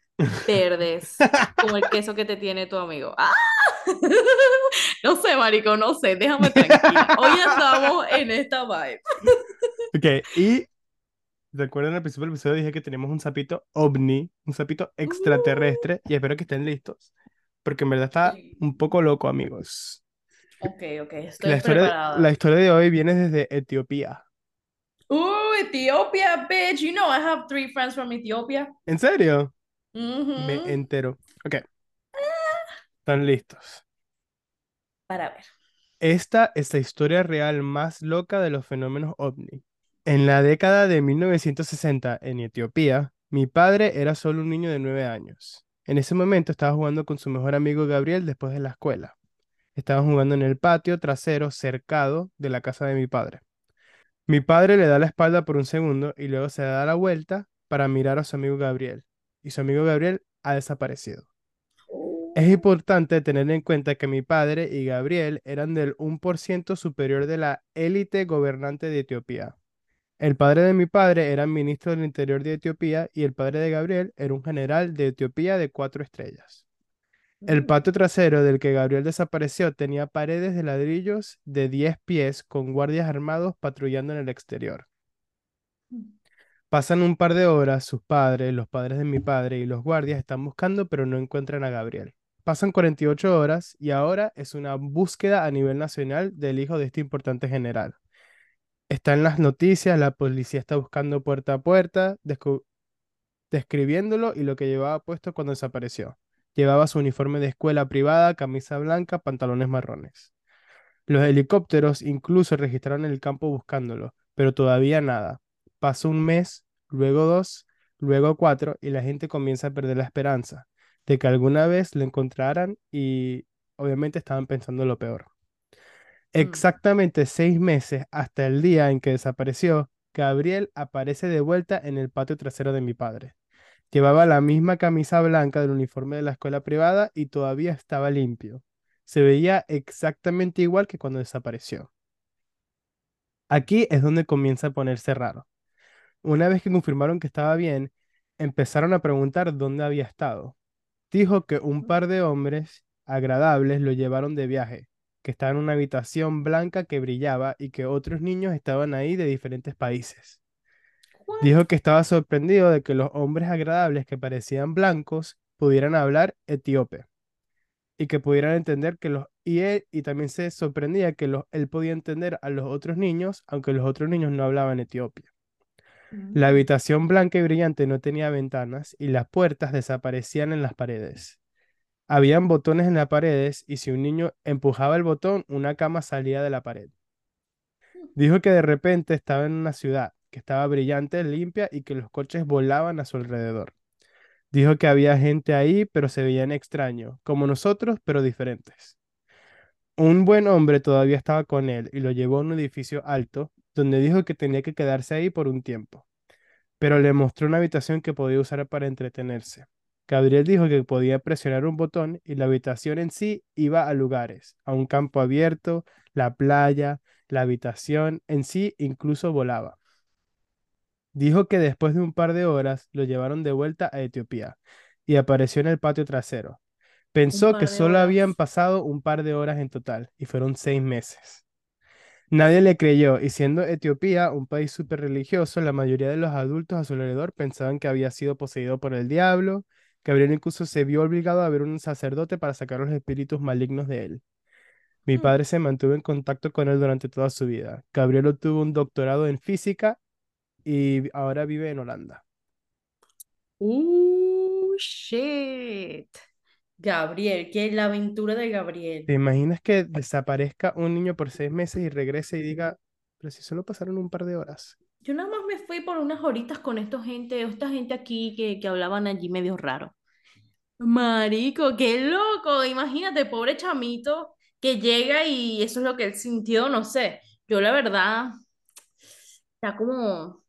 verdes como el queso que te tiene tu amigo. ¡Ah! No sé, marico, no sé, déjame tranquila. Hoy andamos en esta vibe. Ok, y recuerden al principio del episodio dije que tenemos un sapito ovni, un sapito extraterrestre, y espero que estén listos, porque en verdad está un poco loco, amigos. Ok, ok, estoy La historia, preparada. la historia de hoy viene desde Etiopía. Ooh, Ethiopia, bitch. You know I have three friends from Ethiopia. ¿En serio? Me entero. Ok. ¿Están listos? Para ver. Esta es la historia real más loca de los fenómenos ovni. En la década de 1960, en Etiopía, mi padre era solo un niño de 9 años. En ese momento estaba jugando con su mejor amigo Gabriel después de la escuela. Estaban jugando en el patio trasero cercado de la casa de mi padre. Mi padre le da la espalda por un segundo y luego se da la vuelta para mirar a su amigo Gabriel. Y su amigo Gabriel ha desaparecido. Es importante tener en cuenta que mi padre y Gabriel eran del 1% superior de la élite gobernante de Etiopía. El padre de mi padre era ministro del Interior de Etiopía y el padre de Gabriel era un general de Etiopía de cuatro estrellas. El Mm. patio trasero del que Gabriel desapareció tenía paredes de ladrillos de 10 pies con guardias armados patrullando en el exterior. Pasan un par de horas, sus padres, los padres de mi padre y los guardias están buscando pero no encuentran a Gabriel. Pasan 48 horas y ahora es una búsqueda a nivel nacional del hijo de este importante general. Está en las noticias, la policía está buscando puerta a puerta, describiéndolo y lo que llevaba puesto cuando desapareció. Llevaba su uniforme de escuela privada, camisa blanca, pantalones marrones. Los helicópteros incluso registraron el campo buscándolo, pero todavía nada. Pasó un mes, luego dos, luego cuatro, y la gente comienza a perder la esperanza de que alguna vez lo encontraran y obviamente estaban pensando lo peor. Exactamente seis meses hasta el día en que desapareció, Gabriel aparece de vuelta en el patio trasero de mi padre. Llevaba la misma camisa blanca del uniforme de la escuela privada y todavía estaba limpio. Se veía exactamente igual que cuando desapareció. Aquí es donde comienza a ponerse raro. Una vez que confirmaron que estaba bien, empezaron a preguntar dónde había estado. Dijo que un par de hombres agradables lo llevaron de viaje, que estaba en una habitación blanca que brillaba y que otros niños estaban ahí de diferentes países. Dijo que estaba sorprendido de que los hombres agradables que parecían blancos pudieran hablar etíope y que pudieran entender que los y él y también se sorprendía que los, él podía entender a los otros niños aunque los otros niños no hablaban etíope. La Mm. habitación blanca y brillante no tenía ventanas y las puertas desaparecían en las paredes. Habían botones en las paredes y si un niño empujaba el botón, una cama salía de la pared. Dijo que de repente estaba en una ciudad, que estaba brillante, limpia y que los coches volaban a su alrededor. Dijo que había gente ahí, pero se veían extraños, como nosotros, pero diferentes. Un buen hombre todavía estaba con él y lo llevó a un edificio alto, donde dijo que tenía que quedarse ahí por un tiempo, pero le mostró una habitación que podía usar para entretenerse. Gabriel dijo que podía presionar un botón y la habitación en sí iba a lugares, a un campo abierto, la playa, la habitación en sí incluso volaba. Dijo que después de un par de horas lo llevaron de vuelta a Etiopía y apareció en el patio trasero. Pensó que solo habían pasado un par de horas en total y fueron seis meses. Nadie le creyó y siendo Etiopía un país súper religioso, la mayoría de los adultos a su alrededor pensaban que había sido poseído por el diablo. Gabriel incluso se vio obligado a ver un sacerdote para sacar los espíritus malignos de él. Mi Mm. padre se mantuvo en contacto con él durante toda su vida. Gabriel obtuvo un doctorado en física y ahora vive en Holanda. Uh, shit. Gabriel, que la aventura de Gabriel. ¿Te imaginas que desaparezca un niño por seis meses y regrese y diga, pero si solo pasaron un par de horas? Yo nada más me fui por unas horitas con esta gente, esta gente aquí que, que hablaban allí medio raro. Marico, qué loco. Imagínate, pobre chamito que llega y eso es lo que él sintió, no sé. Yo la verdad, está como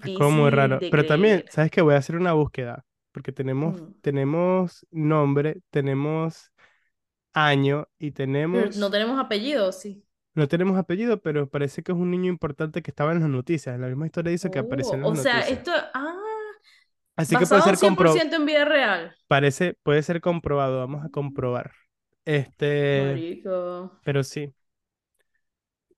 Es como difícil raro. Pero también, creer. ¿sabes qué? Voy a hacer una búsqueda, porque tenemos, Mm. tenemos nombre, tenemos año y Pero no tenemos, tenemos apellido, sí. no tenemos apellido, pero parece que es un niño importante que estaba en las noticias. La misma historia dice que apareció Oh, en las o sea, noticias. esto, ah, Así que puede ser compro, 100% en vida real. parece, puede ser comprobado. Vamos a comprobar. Este, Marico. pero sí.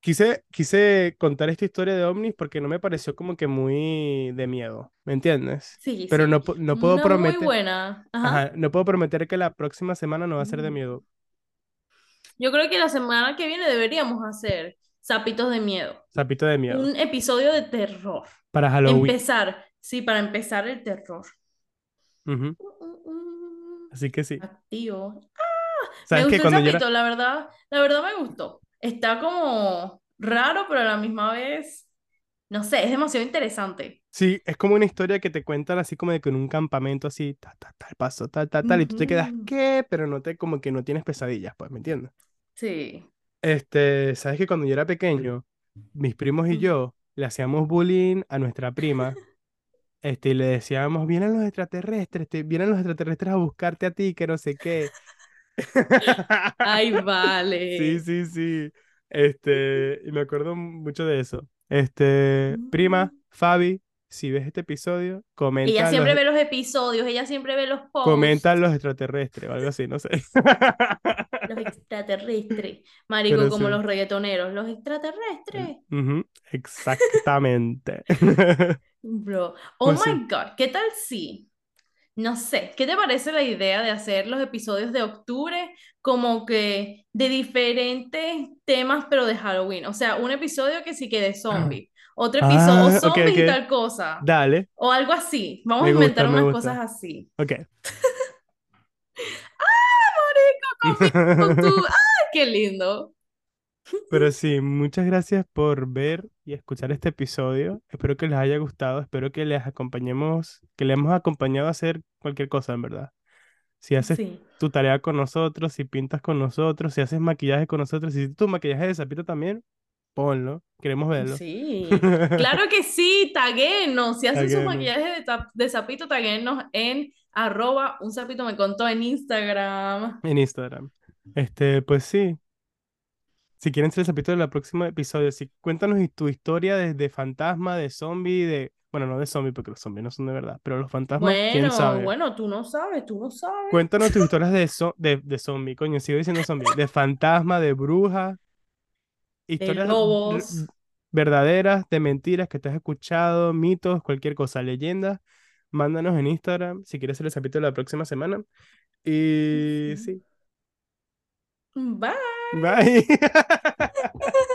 Quise, quise contar esta historia de ovnis porque no me pareció como que muy de miedo, ¿me entiendes? Sí, Pero sí. no, no puedo muy prometer, buena. Ajá. ajá, no puedo prometer que la próxima semana no va a ser de miedo. Yo creo que la semana que viene deberíamos hacer Zapitos de Miedo. Sapito de miedo. Un episodio de terror. Para Halloween. Empezar, sí, para empezar el terror. Así que sí. Activo. Me ¿Sabes que gustó el era... la verdad, la verdad me gustó. Está como raro, pero a la misma vez, no sé, es demasiado interesante. Sí, es como una historia que te cuentan así como de que en un campamento así, tal, tal, tal, paso, tal, tal, tal, y tú te quedas. ¿qué? Pero no te, como que no tienes pesadillas, pues, ¿me entiendes? Sí. Este, ¿sabes que cuando yo era pequeño, mis primos y yo le hacíamos bullying a nuestra prima, este, y le decíamos, vienen los extraterrestres, te- vienen los extraterrestres a buscarte a ti, que no sé qué. Ay, Sí, vale. sí, sí. Este, y me acuerdo mucho de eso. Este, prima, Mm. Fabi, si ves este episodio, Ella comenta siempre los, ve los episodios, ella siempre ve los comenta posts, los extraterrestres o algo así, no sé. los extraterrestres. Marico, Pero como sí. los reggaetoneros, los extraterrestres. Ujú, exactamente. Bro, oh Pues my sí. God, ¿qué tal si? No sé, ¿qué te parece la idea de hacer los episodios de octubre como que de diferentes temas, pero de Halloween? O sea, un episodio que sí que de zombie, otro episodio, o Ah, ok, zombies y ok. tal cosa, Dale, o algo así. Vamos me a inventar gusta, unas gusta. cosas así. Ok. Marico, con, con tu... ¡Ay, qué lindo! Pero sí, muchas gracias por ver y escuchar este episodio. Espero que les haya gustado. Espero que les acompañemos, que les hemos acompañado a hacer cualquier cosa, en verdad. Si haces Sí, tu tarea con nosotros, si pintas con nosotros, si haces maquillaje con nosotros, si tu maquillaje de sapito también, ponlo. Queremos verlo. sí. Claro que sí, taguenos. Si hacen su Taguenos. maquillaje de, de sapito, taguenos en arroba un sapito me contó en Instagram. En Instagram. Este, pues sí. Si quieren ser el sapito del próximo episodio, sí, cuéntanos tu historia de, de fantasma, de zombie, de. Bueno, no de zombie, porque los zombies no son de verdad, pero los fantasmas, quién Bueno, sabe. bueno, tú no sabes, tú no sabes. Cuéntanos tus historias de, zo- de, de zombie, coño, sigo diciendo zombie, de fantasma, de bruja, historias r- lobos. verdaderas, de mentiras que te has escuchado, mitos, cualquier cosa, leyendas. Mándanos en Instagram si quieres ser el de la próxima semana. Y sí, Bye. bye.